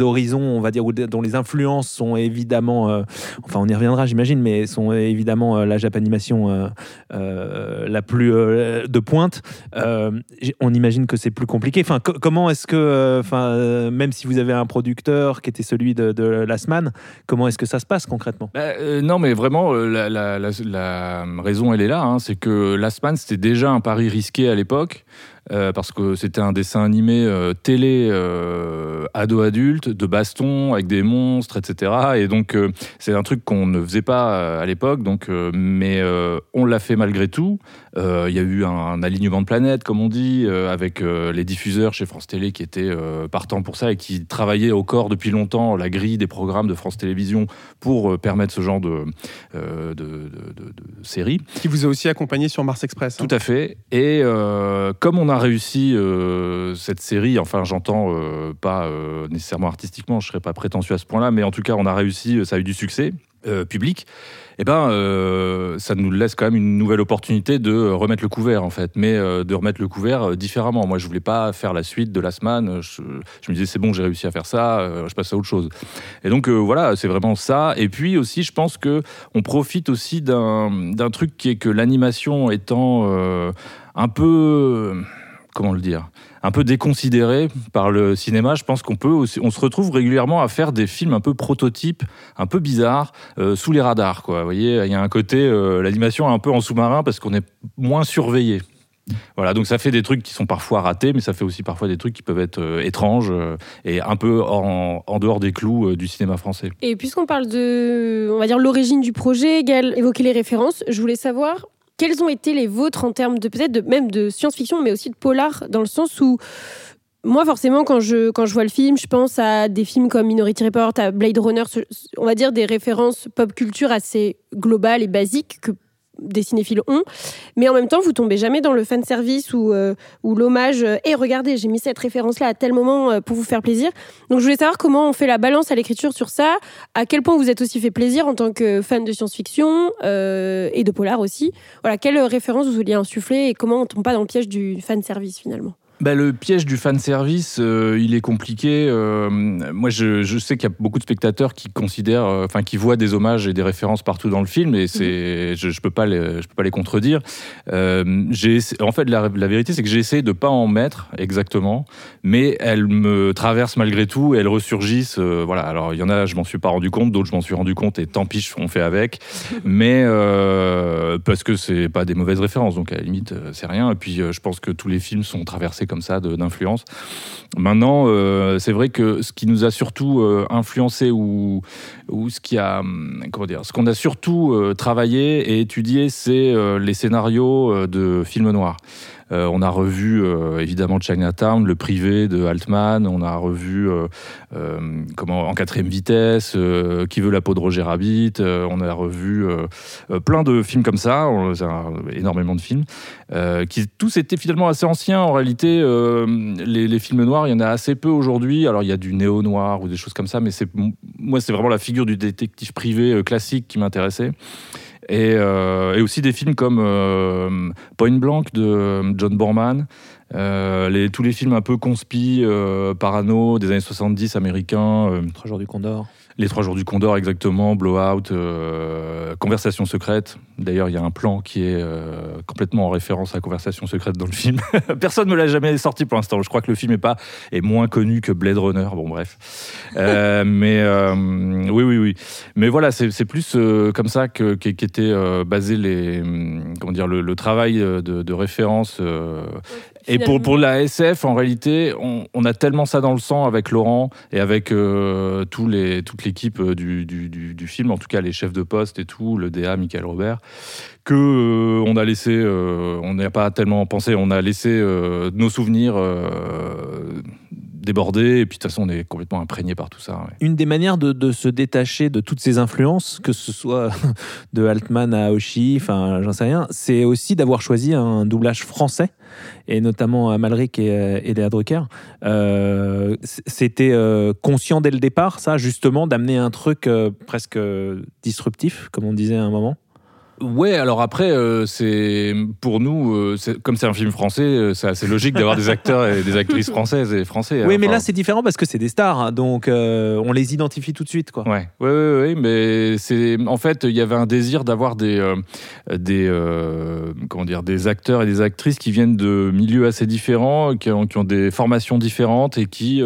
S3: horizons, on va dire, dont les influences sont évidemment, euh, enfin on y reviendra j'imagine, mais sont évidemment euh, la Japanimation euh, la plus de pointe, on imagine que c'est plus compliqué. Enfin, co- comment est-ce que, enfin, même si vous avez un producteur qui était celui de, de Last Man, comment est-ce que ça se passe concrètement?
S7: Bah, non, mais vraiment, la raison, elle est là. hein. c'est que Last Man, c'était déjà un pari risqué à l'époque. dag. Euh, parce que c'était un dessin animé euh, télé euh, ado-adulte, de baston, avec des monstres, etc. Et donc, c'est un truc qu'on ne faisait pas à l'époque, donc, mais on l'a fait malgré tout. Il y a eu un, un alignement de planètes, comme on dit, avec les diffuseurs chez France Télé qui étaient partants pour ça et qui travaillaient au corps depuis longtemps la grille des programmes de France Télévisions pour permettre ce genre de, de, de- de- de série.
S1: Qui vous a aussi accompagné sur Mars Express. hein.
S7: Tout à fait. Et comme on a réussi euh, cette série, enfin j'entends euh, pas euh, nécessairement artistiquement, je serais pas prétentieux à ce point-là, mais en tout cas on a réussi, ça a eu du succès. public, eh ben, ça nous laisse quand même une nouvelle opportunité de remettre le couvert en fait, mais de remettre le couvert différemment. Moi, je voulais pas faire la suite de la semaine. Je, je me disais c'est bon, j'ai réussi à faire ça, je passe à autre chose. Et donc voilà, c'est vraiment ça. Et puis aussi, je pense que on profite aussi d'un truc qui est que l'animation étant un peu, comment le dire, un peu déconsidéré par le cinéma, je pense qu'on peut aussi, on se retrouve régulièrement à faire des films un peu prototypes, un peu bizarres, euh, sous les radars, quoi. Vous voyez, il y a un côté, euh, l'animation est un peu en sous-marin parce qu'on est moins surveillé. Voilà, donc ça fait des trucs qui sont parfois ratés, mais ça fait aussi parfois des trucs qui peuvent être euh, étranges et un peu en, dehors des clous du cinéma français.
S2: Et puisqu'on parle de, on va dire, l'origine du projet, Gaël évoquait les références, je voulais savoir quelles ont été les vôtres en termes de peut-être même de science-fiction, mais aussi de polar, dans le sens où moi, forcément, quand je, quand je vois le film, je pense à des films comme Minority Report, à Blade Runner, on va dire des références pop culture assez globales et basiques que des cinéphiles ont. Mais en même temps, vous tombez jamais dans le fan service ou, euh, l'hommage. Et regardez, j'ai mis cette référence-là à tel moment euh, pour vous faire plaisir. Donc, je voulais savoir comment on fait la balance à l'écriture sur ça, à quel point vous êtes aussi fait plaisir en tant que fan de science-fiction euh, et de polar aussi. Voilà, quelle référence vous vouliez insuffler et comment on tombe pas dans le piège du fan service finalement?
S7: Bah, le piège du fan service, euh, il est compliqué. Euh, moi, je, je sais qu'il y a beaucoup de spectateurs qui considèrent, euh, enfin, qui voient des hommages et des références partout dans le film, et c'est, je, je peux pas les, je peux pas les contredire. Euh, j'ai, en fait, la, la vérité, c'est que j'ai essayé de pas en mettre exactement, mais elles me traversent malgré tout et elles ressurgissent. voilà. Alors, il y en a, je m'en suis pas rendu compte, d'autres, je m'en suis rendu compte, et tant pis, on fait avec. mais parce que c'est pas des mauvaises références, donc à la limite, c'est rien. Et puis, je pense que tous les films sont traversés comme ça d'influence. Maintenant, euh, c'est vrai que ce qui nous a surtout euh, influencé ou, hum, ce qu'on a surtout euh, travaillé et étudié, c'est euh, les scénarios de films noirs. Euh, on a revu euh, évidemment Chinatown, le privé de Altman. On a revu euh, euh, comment en quatrième vitesse, Qui veut la peau de Roger Rabbit. On a revu plein de films comme ça. On, énormément de films qui tous étaient finalement assez anciens. En réalité, les, les films noirs, il y en a assez peu aujourd'hui. Alors il y a du néo noir ou des choses comme ça, mais moi c'est vraiment la figure du détective privé classique qui m'intéressait. Et, euh, et aussi des films comme euh, Point Blank de euh, John Borman, tous les films un peu conspi, parano des années 70 américains, euh,
S3: du Condor.
S7: Les Trois Jours du Condor exactement, Blowout, euh, Conversation secrète. D'ailleurs, il y a un plan qui est euh, complètement en référence à Conversation secrète dans le film. Personne ne l'a jamais sorti pour l'instant. Je crois que le film est pas moins connu que Blade Runner. Bon, bref. Euh, mais oui, oui, oui. Mais voilà, c'est plus comme ça euh, basés les hum, dire le, travail de référence. Et pour, pour la SF, en réalité, on, on a tellement ça dans le sang avec Laurent et avec euh, tous les, toute l'équipe euh, du, du, du- du film, en tout cas les chefs de poste et tout, le DA, Michael Robert, que euh, on a laissé, euh, on n'a pas tellement pensé, on a laissé nos souvenirs déborder, et puis de toute façon, on est complètement imprégné par tout ça.
S3: Une des manières de, se détacher de toutes ces influences, que ce soit de Altman à Oshi, enfin j'en sais rien, c'est aussi d'avoir choisi un doublage français, et notamment à Malric et, euh, et Léa Drucker. Euh, C'était euh, conscient dès le départ, ça, justement, d'amener un truc presque disruptif, comme on disait à un moment.
S7: Ouais, alors après, euh, c'est pour nous, euh, comme c'est un film français, euh, c'est assez logique d'avoir des acteurs et des actrices françaises et français.
S3: oui, mais
S7: Enfin,
S3: là c'est différent parce que c'est des stars, hein, donc on les identifie tout de suite, quoi.
S7: Ouais, ouais, ouais, ouais, mais c'est en fait il y avait un désir d'avoir des des comment dire des acteurs et des actrices qui viennent de milieux assez différents, qui ont, qui ont des formations différentes et qui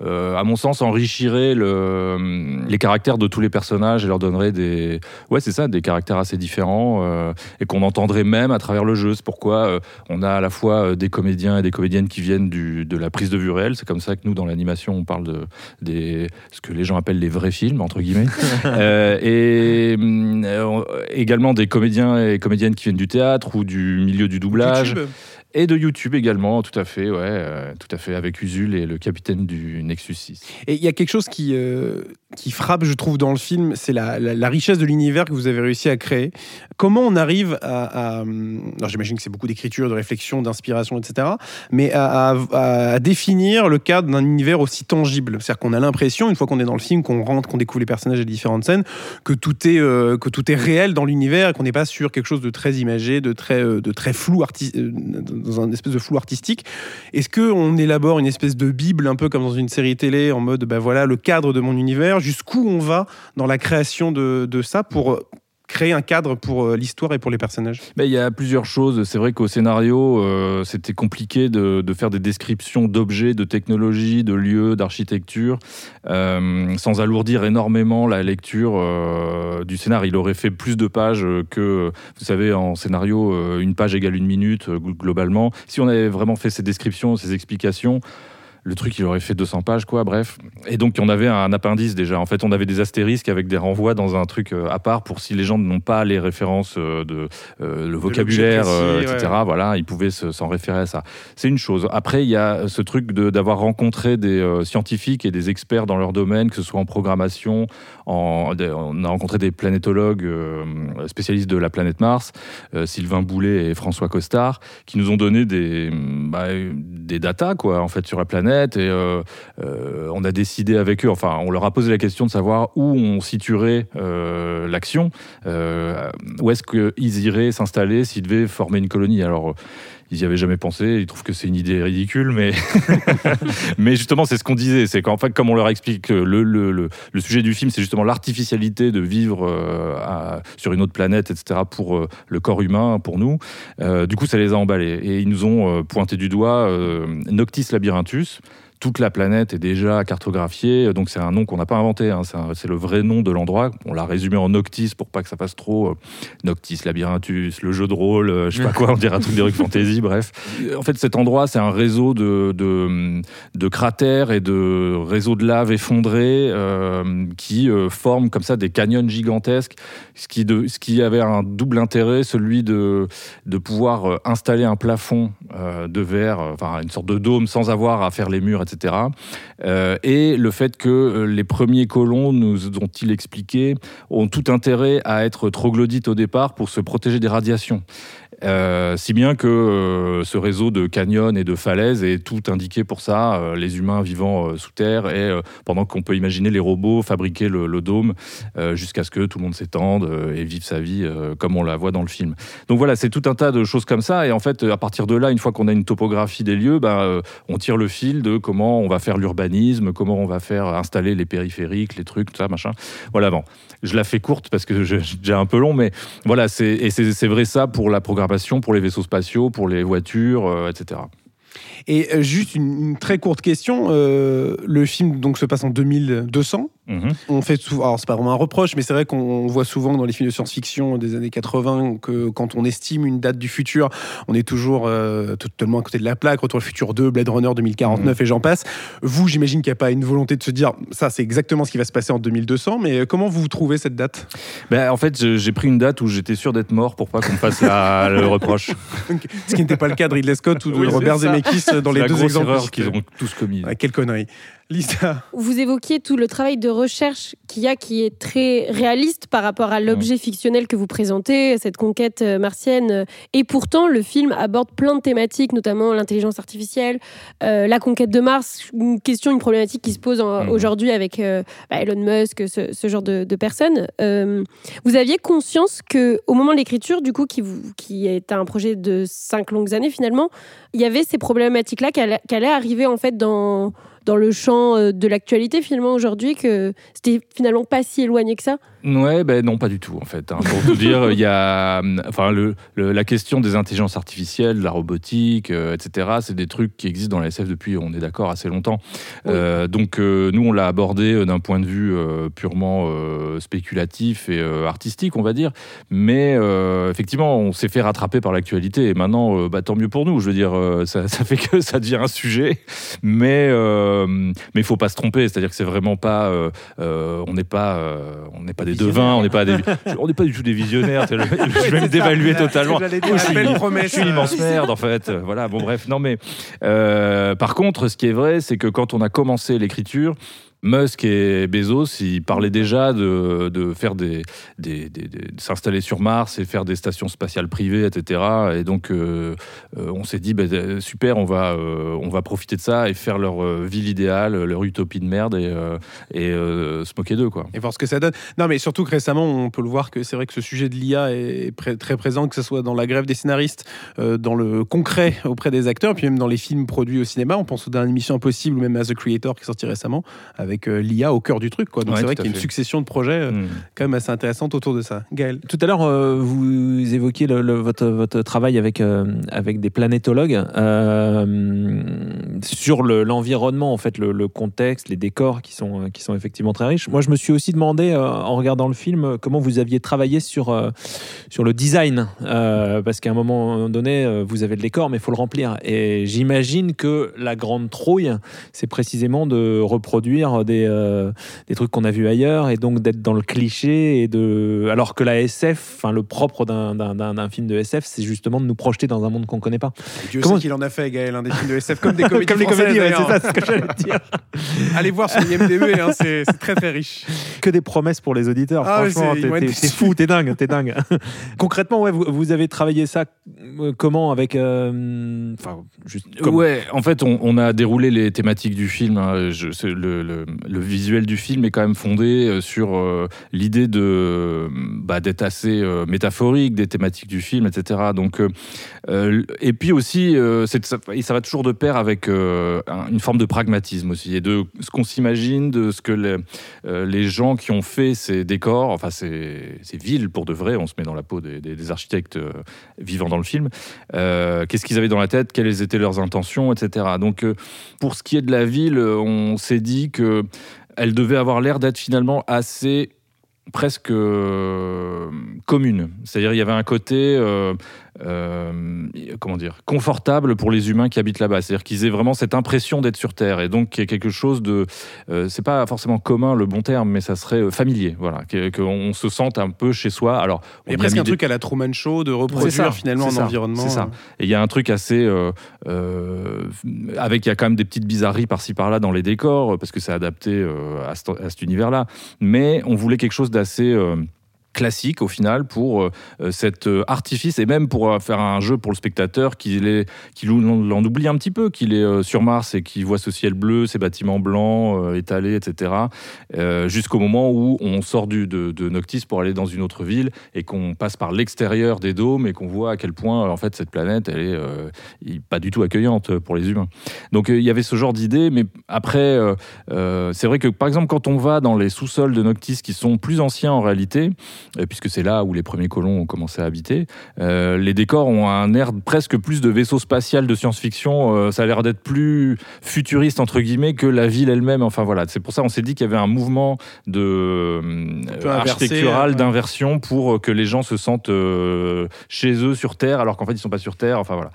S7: à mon sens enrichiraient le, les caractères de tous les personnages et leur donneraient des ouais c'est ça des caractères assez différents euh, et qu'on entendrait même à travers le jeu. C'est pourquoi euh, on a à la fois euh, des comédiens et des comédiennes qui viennent du, de la prise de vue réelle. C'est comme ça que nous dans l'animation on parle de des ce que les gens appellent les vrais films entre guillemets Euh, et euh, également des comédiens et comédiennes qui viennent du théâtre ou du milieu du doublage
S1: YouTube.
S7: Et de YouTube également tout à fait ouais euh, tout à fait avec Usul et le capitaine du Nexus 6
S1: Et il y a quelque chose qui, euh, qui frappe, je trouve, dans le film, c'est la, la- richesse de l'univers que vous avez réussi à créer. Comment on arrive à... à- alors j'imagine que c'est beaucoup d'écriture, de réflexion, d'inspiration, etc. Mais à, à- définir le cadre d'un univers aussi tangible. C'est-à-dire qu'on a l'impression, une fois qu'on est dans le film, qu'on rentre, qu'on découvre les personnages et les différentes scènes, que tout est, euh, que tout est réel dans l'univers et qu'on n'est pas sur quelque chose de très imagé, de très, de très flou, arti- euh, dans un espèce de flou artistique. Est-ce qu'on élabore une espèce de bible, un peu comme dans une série télé, en mode, ben voilà, le cadre de mon univers, jusqu'où on va dans la création de, de ça pour euh, créer un cadre pour euh, l'histoire et pour les personnages
S7: Il y a plusieurs choses. C'est vrai qu'au scénario, euh, c'était compliqué de, faire des descriptions d'objets, de technologies, de lieux, d'architecture, euh, sans alourdir énormément la lecture du scénar. Il aurait fait plus de pages que, vous savez, en scénario, une page égale une minute globalement. Si on avait vraiment fait ces descriptions, ces explications, le truc, il aurait fait 200 pages, quoi, bref. Et donc, on avait un appendice déjà. En fait, on avait des astérisques avec des renvois dans un truc euh, à part pour si les gens n'ont pas les références euh, de euh, le vocabulaire,
S1: précis, ouais.
S7: etc. Voilà, ils pouvaient se- s'en référer à ça. C'est une chose. Après, il y a ce truc de- d'avoir rencontré des euh, scientifiques et des experts dans leur domaine, que ce soit en programmation, en, on a rencontré des planétologues euh, spécialistes de la planète Mars, Sylvain Boulet et François Costard, qui nous ont donné des, bah, des datas quoi, en fait, sur la planète. Et euh, euh, on a décidé avec eux, enfin, on leur a posé la question de savoir où on situerait euh, l'action, où est-ce qu'ils iraient s'installer s'ils devaient former une colonie. Alors, ils n'y avaient jamais pensé, ils trouvent que c'est une idée ridicule, mais, mais justement, c'est ce qu'on disait. C'est qu'en fait, comme on leur explique, le, le, le, le sujet du film, c'est justement l'artificialité de vivre euh, sur une autre planète, etc., pour euh, le corps humain, pour nous. Euh, du coup, ça les a emballés. Et ils nous ont euh, pointé du doigt euh, Noctis labyrinthus. Toute la planète est déjà cartographiée. Donc c'est un nom qu'on n'a pas inventé. hein. C'est le vrai nom de l'endroit. On l'a résumé en Noctis pour pas que ça fasse trop euh, Noctis, Labyrinthus, le jeu de rôle, euh, je sais pas quoi, on dirait un truc d'Heroic Fantasy, bref. En fait, cet endroit, c'est un réseau de, cratères et de réseaux de lave effondrés euh, qui forment comme ça des canyons gigantesques, ce qui, avait un double intérêt, celui de, pouvoir installer un plafond de verre, enfin une sorte de dôme sans avoir à faire les murs, etc. Euh, et le fait que euh, les premiers colons, nous ont-ils expliqué, ont tout intérêt à être troglodytes au départ pour se protéger des radiations. Euh, si bien que euh, ce réseau de canyons et de falaises est tout indiqué pour ça, euh, les humains vivant sous terre, et pendant qu'on peut imaginer les robots fabriquer le, dôme jusqu'à ce que tout le monde s'étende et vive sa vie comme on la voit dans le film. Donc voilà, c'est tout un tas de choses comme ça, et en fait, à partir de là, une fois qu'on a une topographie des lieux, euh, on tire le fil de comment on va faire l'urbanisme, comment on va faire installer les périphériques, les trucs, tout ça, machin. Voilà, bon, je la fais courte parce que j'ai déjà un peu long, mais voilà, et c'est vrai ça pour la programmation, pour les vaisseaux spatiaux, pour les voitures, euh, etc.
S1: Et euh, juste une, une très courte question. euh, le film donc se passe en 2200.
S7: Mhm.
S1: On fait souvent, alors c'est pas vraiment un reproche, mais c'est vrai qu'on voit souvent dans les films de science-fiction des années 80 que quand on estime une date du futur, on est toujours euh, totalement à côté de la plaque. Retour au futur 2, Blade Runner 2049 et j'en passe. Vous, j'imagine qu'il n'y a pas une volonté de se dire ça, c'est exactement ce qui va se passer en 2200, mais euh, comment vous trouvez cette date?
S7: Ben, en fait, j'ai pris une date où j'étais sûr d'être mort pour pas qu'on me fasse la- le reproche.
S1: Ce qui n'était pas le cas de Ridley Scott ou de
S7: Oui,
S1: Robert. Zemeckis dans
S7: C'est
S1: les deux exemples.
S7: qu'ils ont tous commis.
S1: Ah, quelle connerie. Lisa,
S2: Vous évoquiez tout le travail de recherche qu'il y a qui est très réaliste par rapport à l'objet fictionnel que vous présentez, cette conquête euh, martienne. Et pourtant, le film aborde plein de thématiques, notamment l'intelligence artificielle, euh, la conquête de Mars, une question, une problématique qui se pose
S7: Mhm.
S2: aujourd'hui avec euh, bah, Elon Musk, ce, ce genre de, de personnes. Euh, vous aviez conscience que au moment de l'écriture, du coup, qui, vous, qui est un projet de cinq longues années finalement, il y avait ces problématiques-là qui allaient, qui allaient arriver en fait dans dans le champ euh, de l'actualité finalement aujourd'hui que c'était finalement pas si éloigné que ça?
S7: Ouais, ben non, pas du tout en fait. hein. Pour tout dire, il y a, enfin, le, le- la question des intelligences artificielles, de la robotique, euh, etc. C'est des trucs qui existent dans la SF depuis, on est d'accord, assez longtemps.
S2: Oui.
S7: Euh, donc euh, nous, on l'a abordé d'un point de vue purement spéculatif et artistique, on va dire. Mais effectivement, on s'est fait rattraper par l'actualité. Et maintenant, bah, tant mieux pour nous. Je veux dire, ça, ça fait que ça devient un sujet. Mais mais il faut pas se tromper. C'est-à-dire que c'est vraiment pas. on n'est pas. on n'est pas des devins. On n'est pas des. on n'est pas du tout des visionnaires. Je vais me dévaluer totalement. Je suis- je suis une immense merde en fait. Voilà, bon bref, non mais euh, par contre, ce qui est vrai, c'est que quand on a commencé l'écriture, Musk et Bezos, ils parlaient déjà de, de faire des, des, des- des- de s'installer sur Mars et faire des stations spatiales privées, etc. Et donc, euh, euh, on s'est dit, bah, super, on va, euh, on va profiter de ça et faire leur ville idéale, leur utopie de merde et, et se moquer d'eux, quoi.
S1: et voir ce que ça donne. Non, mais surtout que récemment, on peut le voir que c'est vrai que ce sujet de l'IA est très présent, que ce soit dans la grève des scénaristes, dans le concret auprès des acteurs, puis même dans les films produits au cinéma. On pense aux dernières Mission Impossible ou même à The Creator qui est sorti récemment, avec euh, l'IA au cœur du truc. Quoi. Donc
S7: Ouais,
S1: c'est vrai qu'il y a une succession de projets euh,
S7: Hmm.
S1: quand même assez intéressantes autour de ça. Gaël
S3: Tout à l'heure, euh, vous évoquiez le- le- votre, votre travail avec, euh, avec des planétologues euh, sur le- l'environnement, en fait, le, le contexte, les décors qui sont, qui sont effectivement très riches. Moi, je me suis aussi demandé, en regardant le film, comment vous aviez travaillé sur, sur le design. Parce qu'à un moment donné, vous avez le décor, mais il faut le remplir. Et j'imagine que la grande trouille, c'est précisément de reproduire des, euh, des trucs qu'on a vus ailleurs et donc d'être dans le cliché et de alors que la SF enfin le propre d'un- d'un d'un- d'un film de SF c'est justement de nous projeter dans un monde qu'on connaît pas
S1: Dieu
S3: Comment-
S1: sait qu'il en a fait, Gaël, hein, des films de SF comme des comédies
S3: comme les
S1: françaises,
S3: comédies ouais,
S1: d'ailleurs.
S3: c'est ça ce que j'allais dire
S1: Allez voir sur IMDb, hein, c'est très très riche.
S3: que des promesses pour les auditeurs
S1: Ah
S3: franchement t'es- fou t'es dingue t'es dingue concrètement ouais vous, vous avez travaillé ça euh, comment avec euh, enfin juste comme-
S7: Ouais, en fait, on, on a déroulé les thématiques du film. hein. Je- c'est le, le- le visuel du film est quand même fondé euh, sur euh, l'idée de bah, d'être assez euh, métaphorique des thématiques du film, etc. Donc, euh, euh, et puis aussi, euh, ça, ça va toujours de pair avec euh, un- une forme de pragmatisme aussi, et de ce qu'on s'imagine, de ce que les, euh, gens qui ont fait ces décors, enfin ces, villes pour de vrai, on se met dans la peau des, des- architectes euh, vivant dans le film, euh, qu'est-ce qu'ils avaient dans la tête, quelles étaient leurs intentions, etc. Donc euh, pour ce qui est de la ville, euh, on s'est dit que elle devait avoir l'air d'être finalement assez presque euh, commune. C'est-à-dire il y avait un côté euh, euh, comment dire confortable pour les humains qui habitent là-bas. C'est-à-dire qu'ils aient vraiment cette impression d'être sur Terre et donc qu'il y ait quelque chose de euh, c'est pas forcément commun le bon terme, mais ça serait euh, familier. Voilà, qu'on se sente un peu chez soi. Alors on y
S1: Et
S7: a
S1: presque un
S7: des-
S1: truc à la Truman Show de reproduire
S7: ça,
S1: finalement un environnement.
S7: c'est ça. Et il y a un truc assez. euh, euh, avec, il y a quand même des petites bizarreries par-ci par-là dans les décors, euh, parce que c'est adapté euh, à, cet, à cet univers-là. Mais on voulait quelque chose d'assez. Classique au final pour euh, euh, cet euh, artifice et même pour faire un jeu pour le spectateur qu'il est qu'il en en oublie un petit peu qu'il est sur Mars et qu'il voit ce ciel bleu ces bâtiments blancs étalés etc jusqu'au moment où on sort du, de, Noctis pour aller dans une autre ville et qu'on passe par l'extérieur des dômes et qu'on voit à quel point en fait cette planète elle est pas du tout accueillante pour les humains. Donc il y avait ce genre d'idée, mais après c'est vrai que par exemple quand on va dans les sous-sols de Noctis qui sont plus anciens en réalité, puisque c'est là où les premiers colons ont commencé à habiter, euh, les décors ont un air presque plus de vaisseau spatial de science-fiction. euh, ça a l'air d'être plus futuriste entre guillemets que la ville elle-même. Enfin voilà, c'est pour ça on s'est dit qu'il y avait un mouvement de euh, architectural
S1: ouais.
S7: d'inversion pour euh, que les gens se sentent euh, chez eux sur Terre alors qu'en fait ils sont pas sur Terre. Enfin voilà.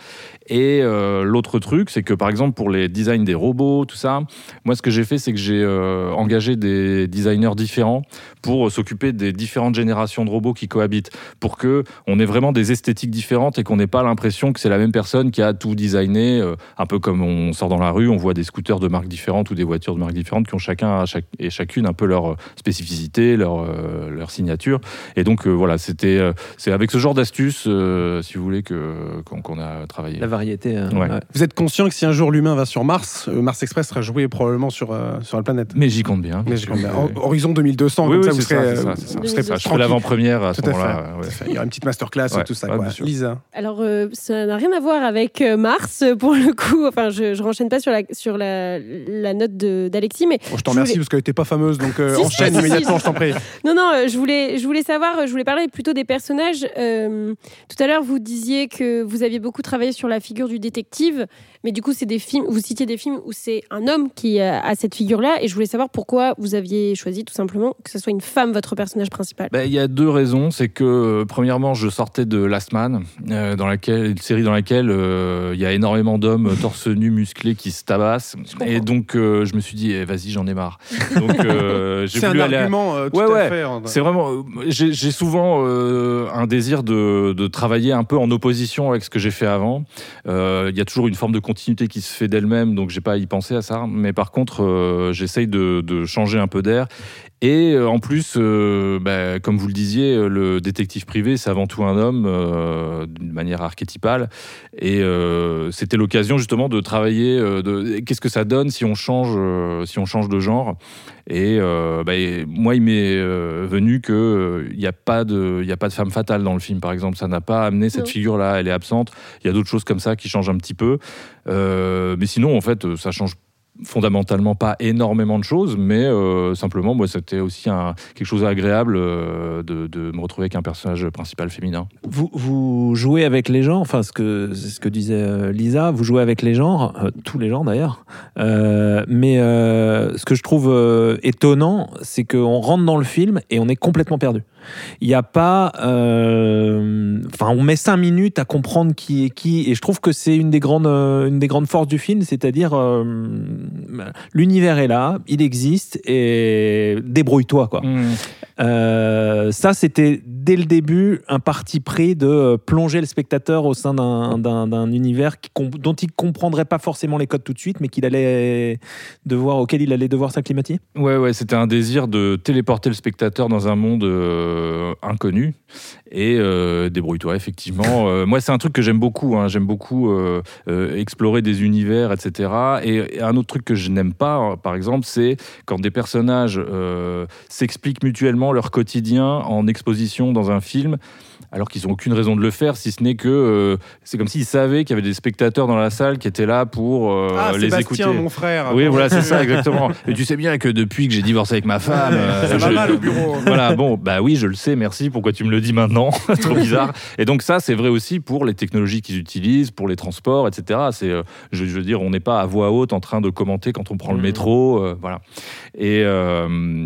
S7: Et euh, l'autre truc, c'est que par exemple pour les designs des robots, tout ça, moi ce que j'ai fait, c'est que j'ai euh, engagé des designers différents pour euh, s'occuper des différentes générations de robots qui cohabitent, pour que on ait vraiment des esthétiques différentes et qu'on n'ait pas l'impression que c'est la même personne qui a tout designé, un peu comme on sort dans la rue, on voit des scooters de marques différentes ou des voitures de marques différentes qui ont chacun et chacune un peu leur spécificité, leur, signature. Et donc voilà, c'était c'est avec ce genre d'astuce, euh, si vous voulez, que qu'on qu'on a travaillé.
S3: La variété. euh,
S7: Ouais.
S3: ouais.
S1: Vous êtes conscient que si un jour l'humain va sur Mars, euh, Mars Express sera joué probablement sur, euh, sur la planète.
S7: Mais j'y compte bien.
S1: Mais je compte bien. Hor- Horizon 2200,
S7: Oui,
S1: comme
S7: oui,
S1: ça, vous serez.
S7: ça,
S1: euh,
S7: ça, ça.
S1: vous serez
S7: Je ferai l'avant-première à ce moment-là.
S1: Il y aura une petite masterclass et tout ça. quoi. Lisa.
S2: Alors, euh, ça n'a rien à voir avec Mars, pour le coup. Enfin, je ne renchaîne pas sur la, sur la, la note de- d'Alexis, mais
S1: Bon, je t'en remercie
S2: voulais-
S1: parce qu'elle n'était pas fameuse, donc enchaîne immédiatement, je t'en prie.
S2: Non, non, je voulais, je voulais savoir, je voulais parler plutôt des personnages. Tout à l'heure, vous disiez que vous aviez beaucoup travaillé sur la figure du détective, mais du coup, c'est des films, vous citiez des films où c'est un homme qui euh, a cette figure-là, et je voulais savoir pourquoi vous aviez choisi tout simplement que ce soit une femme, votre personnage principal.
S7: Ben, Il y a deux raisons. C'est que, euh, premièrement, je sortais de Last Man, euh, dans laquelle, une série dans laquelle euh, il y a énormément d'hommes torse nu, musclés qui se tabassent. Et donc, euh, je me suis dit, eh, vas-y, j'en ai marre. Donc, euh, j'ai
S1: C'est un
S7: à-
S1: argument euh, tout
S7: Ouais,
S1: à
S7: ouais.
S1: fait. hein.
S7: C'est vraiment. J'ai j'ai souvent euh, un désir de, de travailler un peu en opposition avec ce que j'ai fait avant. Euh, Il y a toujours une forme de continuité qui se fait d'elle-même, donc j'ai pas à y penser à ça. Mais par contre, euh, j'essaye de, de changer un peu d'air. Et euh, en plus, euh, bah, comme vous le disiez, euh, le détective privé, c'est avant tout un homme, euh, d'une manière archétypale. Et euh, c'était l'occasion justement de travailler. de Qu'est-ce que ça donne si on change, si on change de genre? Et bah, et moi, il m'est venu que il n'y a pas de, il a pas de femme fatale dans le film, par exemple. Ça n'a pas amené cette figure-là. Elle est absente. Il y a d'autres choses comme ça qui changent un petit peu. Mais sinon, en fait, ça change fondamentalement pas énormément de choses, mais euh, simplement, moi, c'était aussi quelque chose d'agréable euh, de, me retrouver avec un personnage principal féminin.
S3: Vous, jouez avec les genres, enfin ce que, ce que disait euh, Lisa, vous jouez avec les genres, tous les genres d'ailleurs. Mais ce que je trouve étonnant, c'est qu'on rentre dans le film et on est complètement perdu. Il n'y a pas. euh, Enfin, on met cinq minutes à comprendre qui est qui, et je trouve que c'est une des grandes, euh, forces du film, c'est-à-dire euh, l'univers est là, il existe, et débrouille-toi quoi. Euh, ça, c'était dès le début un parti pris de euh, plonger le spectateur au sein d'un- d'un d'un univers qui dont il comprendrait pas forcément les codes tout de suite, mais qu'il allait devoir, auquel il allait devoir s'acclimater.
S7: Ouais, ouais, c'était un désir de téléporter le spectateur dans un monde euh, inconnu. et euh, débrouille-toi effectivement. Moi, c'est un truc que j'aime beaucoup. hein. J'aime beaucoup explorer des univers, etc. Et, et un autre truc que je n'aime pas, euh, par exemple, c'est quand des personnages s'expliquent mutuellement leur quotidien en exposition dans un film. Alors qu'ils n'ont aucune raison de le faire, si ce n'est que euh, c'est comme s'ils savaient qu'il y avait des spectateurs dans la salle qui étaient là pour euh,
S1: ah,
S7: les
S1: Sébastien,
S7: écouter.
S1: mon frère.
S7: Oui, voilà, c'est ça, exactement. Et tu sais bien que depuis que j'ai divorcé avec ma femme, euh,
S1: Ça va
S7: je-
S1: mal au bureau.
S7: voilà, bon, bah oui, je le sais, merci. Pourquoi tu me le dis maintenant? Trop bizarre. Et donc ça, c'est vrai aussi pour les technologies qu'ils utilisent, pour les transports, etc. C'est, euh, je, je veux dire, on n'est pas à voix haute en train de commenter quand on prend le
S3: Mhm.
S7: métro, voilà. Et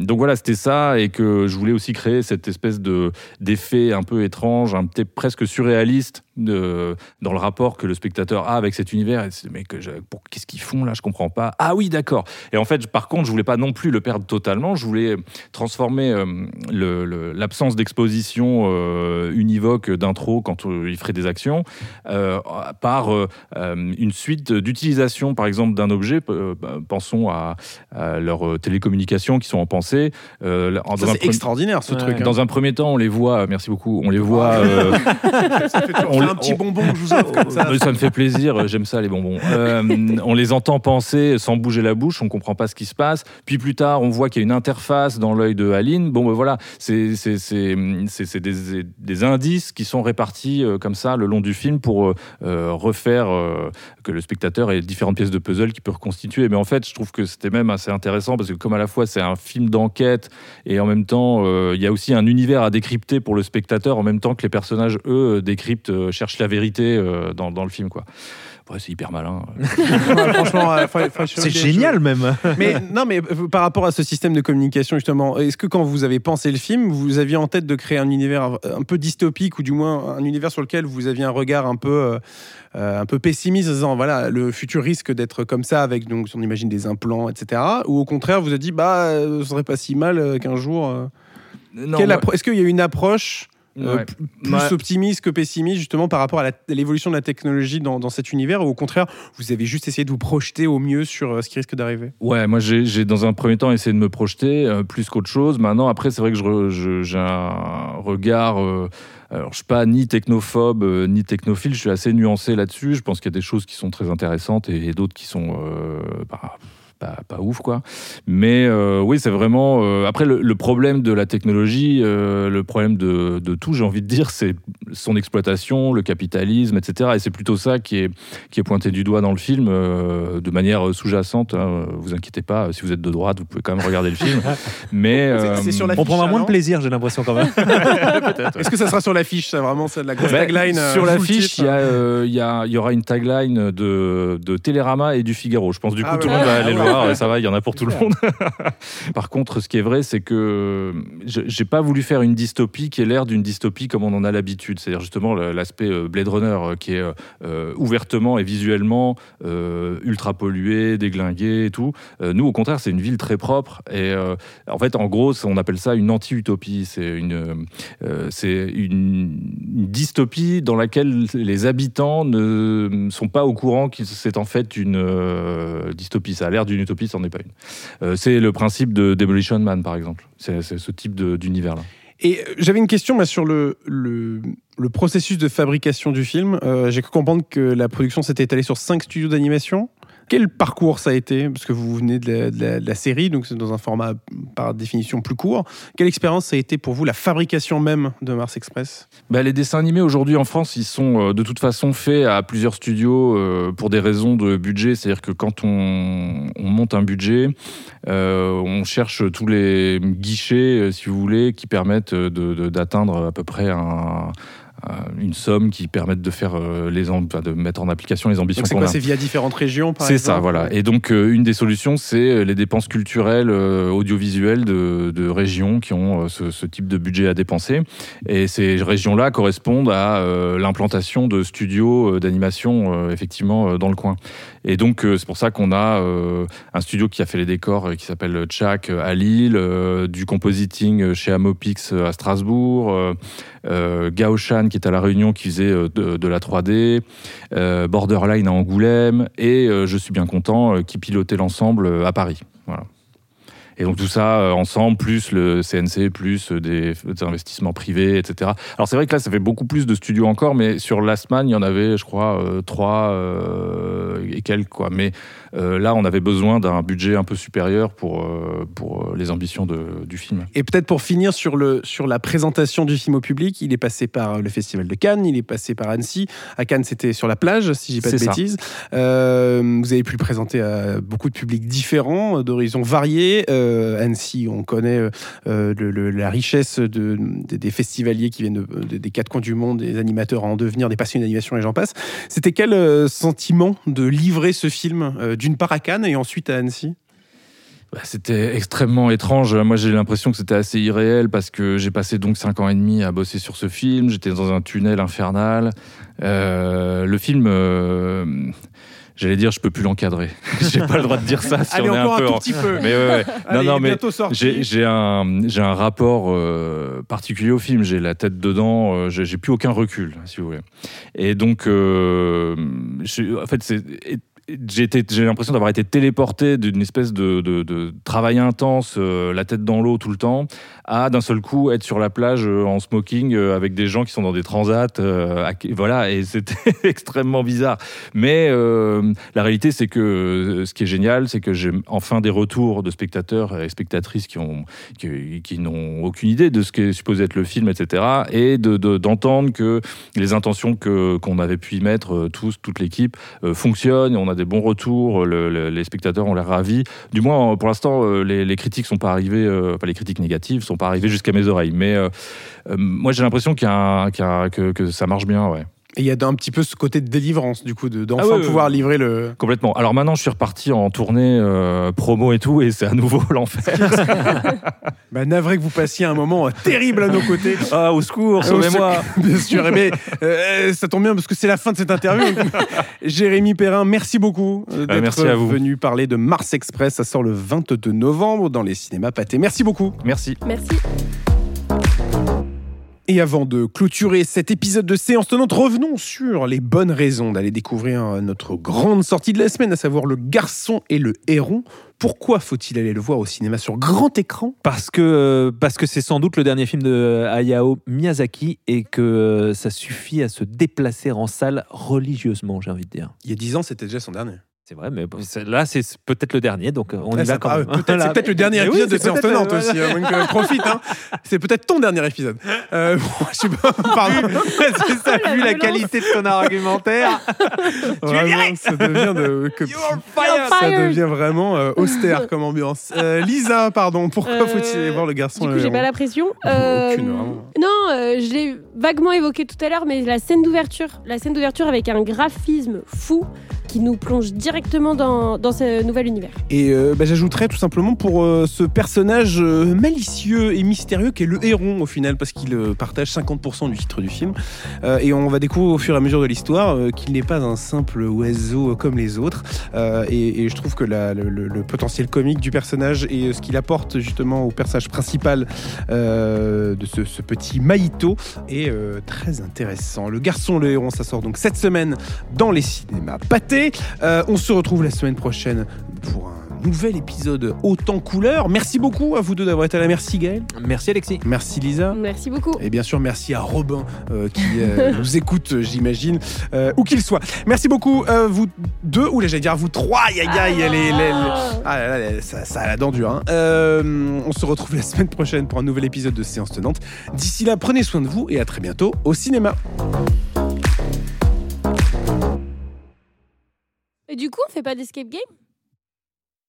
S7: donc voilà, c'était ça, et que je voulais aussi créer cette espèce de d'effet un peu étrange, un petit presque surréaliste de, dans le rapport que le spectateur a avec cet univers. Et c'est, mais que je- pour- qu'est-ce qu'ils font là? Je comprends pas. Ah oui, d'accord. Et en fait, par contre, je voulais pas non plus le perdre totalement. Je voulais transformer euh, le- le- l'absence d'exposition euh, univoque d'intro quand euh, il ferait des actions euh, par une suite d'utilisation, par exemple, d'un objet. Euh, bah, pensons à, à leurs télécommunications qui sont en pensée. Euh,
S1: Ça, c'est
S7: pre-
S1: extraordinaire ce
S3: Ouais.
S1: truc. hein.
S7: dans un premier temps, on les voit, merci beaucoup, on les voit. euh, on-
S1: un petit
S7: on-
S1: bonbon que je vous offre comme ça.
S7: me fait plaisir, j'aime ça les bonbons. Euh, on les entend penser sans bouger la bouche, on comprend pas ce qui se passe. Puis plus tard, on voit qu'il y a une interface dans l'œil de Aline. Bon, ben voilà, c'est des, des indices qui sont répartis euh, comme ça le long du film pour euh, euh, refaire euh, que le spectateur ait différentes pièces de puzzle qui peut reconstituer. Mais en fait, je trouve que c'était même assez intéressant parce que comme à la fois c'est un film d'enquête et en même temps euh, il y a aussi un univers à décrypter pour le spectateur en même temps que les personnages eux décryptent, cherchent la vérité euh, dans, dans le film quoi. Ouais, c'est hyper malin.
S1: Ouais, franchement, euh,
S3: C'est génial même.
S1: Mais non, mais euh, par rapport à ce système de communication justement, est-ce que quand vous avez pensé le film, vous aviez en tête de créer un univers un peu dystopique ou du moins un univers sur lequel vous aviez un regard un peu euh, un peu pessimiste, en disant voilà le futur risque d'être comme ça avec donc on imagine des implants, etc. Ou au contraire vous avez dit bah ce serait pas si mal qu'un jour. euh, Est-ce qu'il y a une approche euh,
S7: Ouais.
S1: plus
S7: Ouais.
S1: optimiste que pessimiste justement par rapport à l'évolution de la technologie dans, dans cet univers ou au contraire vous avez juste essayé de vous projeter au mieux sur euh, ce qui risque d'arriver?
S7: Ouais, moi j'ai dans un premier temps essayé de me projeter euh, plus qu'autre chose. Maintenant, après, c'est vrai que je re- je- j'ai un regard. euh, alors, je suis pas ni technophobe euh, ni technophile, je suis assez nuancé là-dessus. Je pense qu'il y a des choses qui sont très intéressantes et, et d'autres qui sont euh, bah, pas, pas ouf, quoi. Mais euh, oui, c'est vraiment. euh, après, le, le problème de la technologie, euh, le problème de, de tout, j'ai envie de dire, c'est son exploitation, le capitalisme, etc. Et c'est plutôt ça qui est, qui est pointé du doigt dans le film euh, de manière sous-jacente. hein. Vous inquiétez pas, si vous êtes de droite, vous pouvez quand même regarder le film. Mais
S1: sur
S3: On prendra moins de plaisir, j'ai l'impression quand même.
S1: Est-ce que ça sera sur l'affiche ça vraiment c'est de la grosse
S7: Bah,
S1: tagline euh,
S7: sur l'affiche, il y, a, euh, il y, y aura une tagline de, de Télérama et du Figaro. Je pense du coup
S1: Ah
S7: tout
S1: ouais.
S7: le monde va aller le Ça va, il y en a pour tout le monde. Par contre, ce qui est vrai, c'est que je- j'ai pas voulu faire une dystopie qui est l'air d'une dystopie comme on en a l'habitude. C'est-à-dire justement l'aspect euh, Blade Runner euh, qui est euh, euh, ouvertement et visuellement euh, ultra pollué, déglingué et tout. Euh, nous, au contraire, c'est une ville très propre. Et euh, en fait, en gros, on appelle ça une anti-utopie. C'est une, euh, c'est une, une dystopie dans laquelle les habitants ne sont pas au courant que c'est en fait une euh, dystopie. Ça a l'air d'une utopie, ça n'en est pas une. Euh, c'est le principe de Demolition Man, par exemple. C'est ce type d'univers-là.
S1: Et euh, j'avais une question sur le processus de fabrication du film. Euh, J'ai cru comprendre que la production s'était étalée sur cinq studios d'animation. Quel parcours ça a été? Parce que vous venez de la, série, donc c'est dans un format par définition plus court. Quelle expérience ça a été pour vous la fabrication même de Mars Express?
S7: Bah, les dessins animés aujourd'hui en France, ils sont euh, de toute façon faits à plusieurs studios euh, pour des raisons de budget. C'est-à-dire que quand on, on monte un budget, euh, on cherche tous les guichets, si vous voulez, qui permettent d'atteindre à peu près un- une somme qui permette de faire euh, les de mettre en application les ambitions qu'on
S1: quoi
S7: a.
S1: C'est via différentes régions par
S7: C'est ça, voilà. Et donc, euh, une des solutions, c'est euh, les dépenses culturelles, euh, audiovisuelles de, de régions qui ont euh, ce, ce type de budget à dépenser. Et ces régions-là correspondent à euh, l'implantation de studios euh, d'animation, euh, effectivement, euh, dans le coin. Et donc, euh, c'est pour ça qu'on a euh, un studio qui a fait les décors euh, qui s'appelle Tchak euh, à Lille, euh, du compositing euh, chez Amopix euh, à Strasbourg, euh, Gaoshan qui est à La Réunion qui faisait euh, de, la 3D, euh, Borderline à Angoulême et euh, je suis bien content qui pilotait l'ensemble à Paris. Et donc tout ça ensemble, plus le CNC, plus des, investissements privés, etc. Alors c'est vrai que là, ça fait beaucoup plus de studios encore, mais sur Last Man, il y en avait, je crois, trois et quelques. Quoi. Mais euh, là, on avait besoin d'un budget un peu supérieur pour, euh, pour euh, les ambitions de, du film.
S1: Et peut-être pour finir sur, le, sur la présentation du film au public, il est passé par le Festival de Cannes, il est passé par Annecy. À Cannes, c'était sur la plage, si j'ai pas de
S7: ça.
S1: bêtises. Euh, vous avez pu le présenter à beaucoup de publics différents, d'horizons variés. Annecy, on connaît le- le- la richesse de, de- des festivaliers qui viennent de- de- des quatre coins du monde, des animateurs à en devenir, des passionnés d'animation et j'en passe. C'était quel sentiment de livrer ce film, euh, d'une part à Cannes et ensuite à Annecy
S7: Bah, C'était extrêmement étrange. Moi, j'ai l'impression que c'était assez irréel parce que j'ai passé donc cinq ans et demi à bosser sur ce film. J'étais dans un tunnel infernal. Euh, le film, euh, j'allais dire, je peux plus l'encadrer. j'ai pas le droit de dire ça. Si
S1: Allez,
S7: on est
S1: encore un,
S7: peu
S1: tout
S7: en-
S1: petit peu.
S7: Mais ouais, ouais.
S1: Allez,
S7: non, non, mais j'ai un, j'ai un rapport euh, particulier au film. J'ai la tête dedans. j'ai plus aucun recul, si vous voulez. Et donc, en fait, c'est. J'ai l'impression d'avoir été téléporté d'une espèce de travail intense, euh, la tête dans l'eau tout le temps, à d'un seul coup être sur la plage euh, en smoking euh, avec des gens qui sont dans des transats. euh, voilà, et c'était extrêmement bizarre. Mais la réalité, c'est que ce qui est génial, c'est que j'ai enfin des retours de spectateurs et spectatrices qui ont qui, qui n'ont aucune idée de ce qu'est supposé être le film, etc. Et de- de- d'entendre que les intentions que qu'on avait pu y mettre tous, toute l'équipe, fonctionnent. On a des bons retours. le- le- les spectateurs ont l'air ravis. Du moins, pour l'instant, les, les critiques sont pas arrivées. enfin, les critiques négatives sont pas arrivées jusqu'à mes oreilles. Mais euh, euh, moi, j'ai l'impression qu'il y que, que ça marche bien. Ouais.
S1: Et il y a un petit peu ce côté de délivrance, du coup, de- d'enfin
S7: Ah ouais, ouais,
S1: pouvoir
S7: ouais.
S1: livrer le.
S7: Complètement. Alors maintenant, je suis reparti en tournée euh, promo et tout, et c'est à nouveau l'enfer.
S1: Bah, navré que vous passiez un moment euh, terrible à nos côtés.
S7: ah, au secours,
S1: Au
S7: sauvez-moi.
S1: Bien sûr, mais euh, ça tombe bien parce que c'est la fin de cette interview. Jérémy Perrin, merci beaucoup d'être venu parler de Mars Express. Ça sort le 22 novembre dans les cinémas pâtés. Merci beaucoup.
S7: Merci.
S2: Merci.
S1: Et avant de clôturer cet épisode de séance tenante, revenons sur les bonnes raisons d'aller découvrir euh, notre grande sortie de la semaine, à savoir Le Garçon et le Héron. Pourquoi faut-il aller le voir au cinéma sur grand écran?
S3: Parce que euh, parce que c'est sans doute le dernier film de Hayao Miyazaki et que euh, ça suffit à se déplacer en salle religieusement, j'ai envie de dire.
S1: Il y a 10 ans, c'était déjà son dernier.
S3: C'est vrai, mais là c'est peut-être le dernier, donc euh, on
S1: Ah,
S3: y
S1: ça-
S3: va quand même.
S1: peut-être-
S3: Voilà.
S1: C'est peut-être le dernier
S3: Mais oui,
S1: épisode de
S3: c'est
S1: séance
S3: peut-être,
S1: tenante
S3: euh,
S1: aussi. hein, donc, euh, profite. hein. C'est peut-être ton dernier épisode. Euh, bon, je sais pas. Pardon.
S3: c'est ça,
S2: la
S3: vu la qualité de ton argumentaire.
S1: Vraiment, ça devient de. que- ça devient vraiment euh, austère comme ambiance. Euh, Lisa, pardon. Pourquoi
S2: Euh,
S1: faut-il aller voir le garçon
S2: Du coup, j'ai pas la pression.
S1: Aucune,
S2: Euh, non, euh, je l'ai vaguement évoqué tout à l'heure, mais la scène d'ouverture, la scène d'ouverture avec un graphisme fou qui nous plonge directement dans, dans ce nouvel univers.
S1: Et euh, bah, j'ajouterais tout simplement pour euh, ce personnage malicieux et mystérieux qui est le héron au final, parce qu'il partage 50% du titre du film. Et on va découvrir au fur et à mesure de l'histoire qu'il n'est pas un simple oiseau comme les autres. Et, je trouve que le, potentiel comique du personnage et ce qu'il apporte justement au personnage principal de ce, ce petit Maïto est euh, très intéressant. Le garçon, le héron, ça sort donc cette semaine dans les cinémas pâtés. Euh, on se retrouve la semaine prochaine pour un nouvel épisode autant couleur. Merci beaucoup à vous deux d'avoir été là. Merci Gaël.
S3: Merci Alexis.
S1: Merci Lisa.
S2: Merci beaucoup.
S1: Et bien sûr, merci à Robin euh, qui euh, nous écoute, euh, j'imagine, euh, où qu'il soit. Merci beaucoup, euh, vous deux, ou là j'allais dire vous trois, aïe aïe aïe, les- les- les- ah là là, ça, ça a la dent dure. hein. Euh, on se retrouve la semaine prochaine pour un nouvel épisode de Séance Tenante. D'ici là, prenez soin de vous et à très bientôt au cinéma.
S2: Et du coup, on fait pas d'escape game?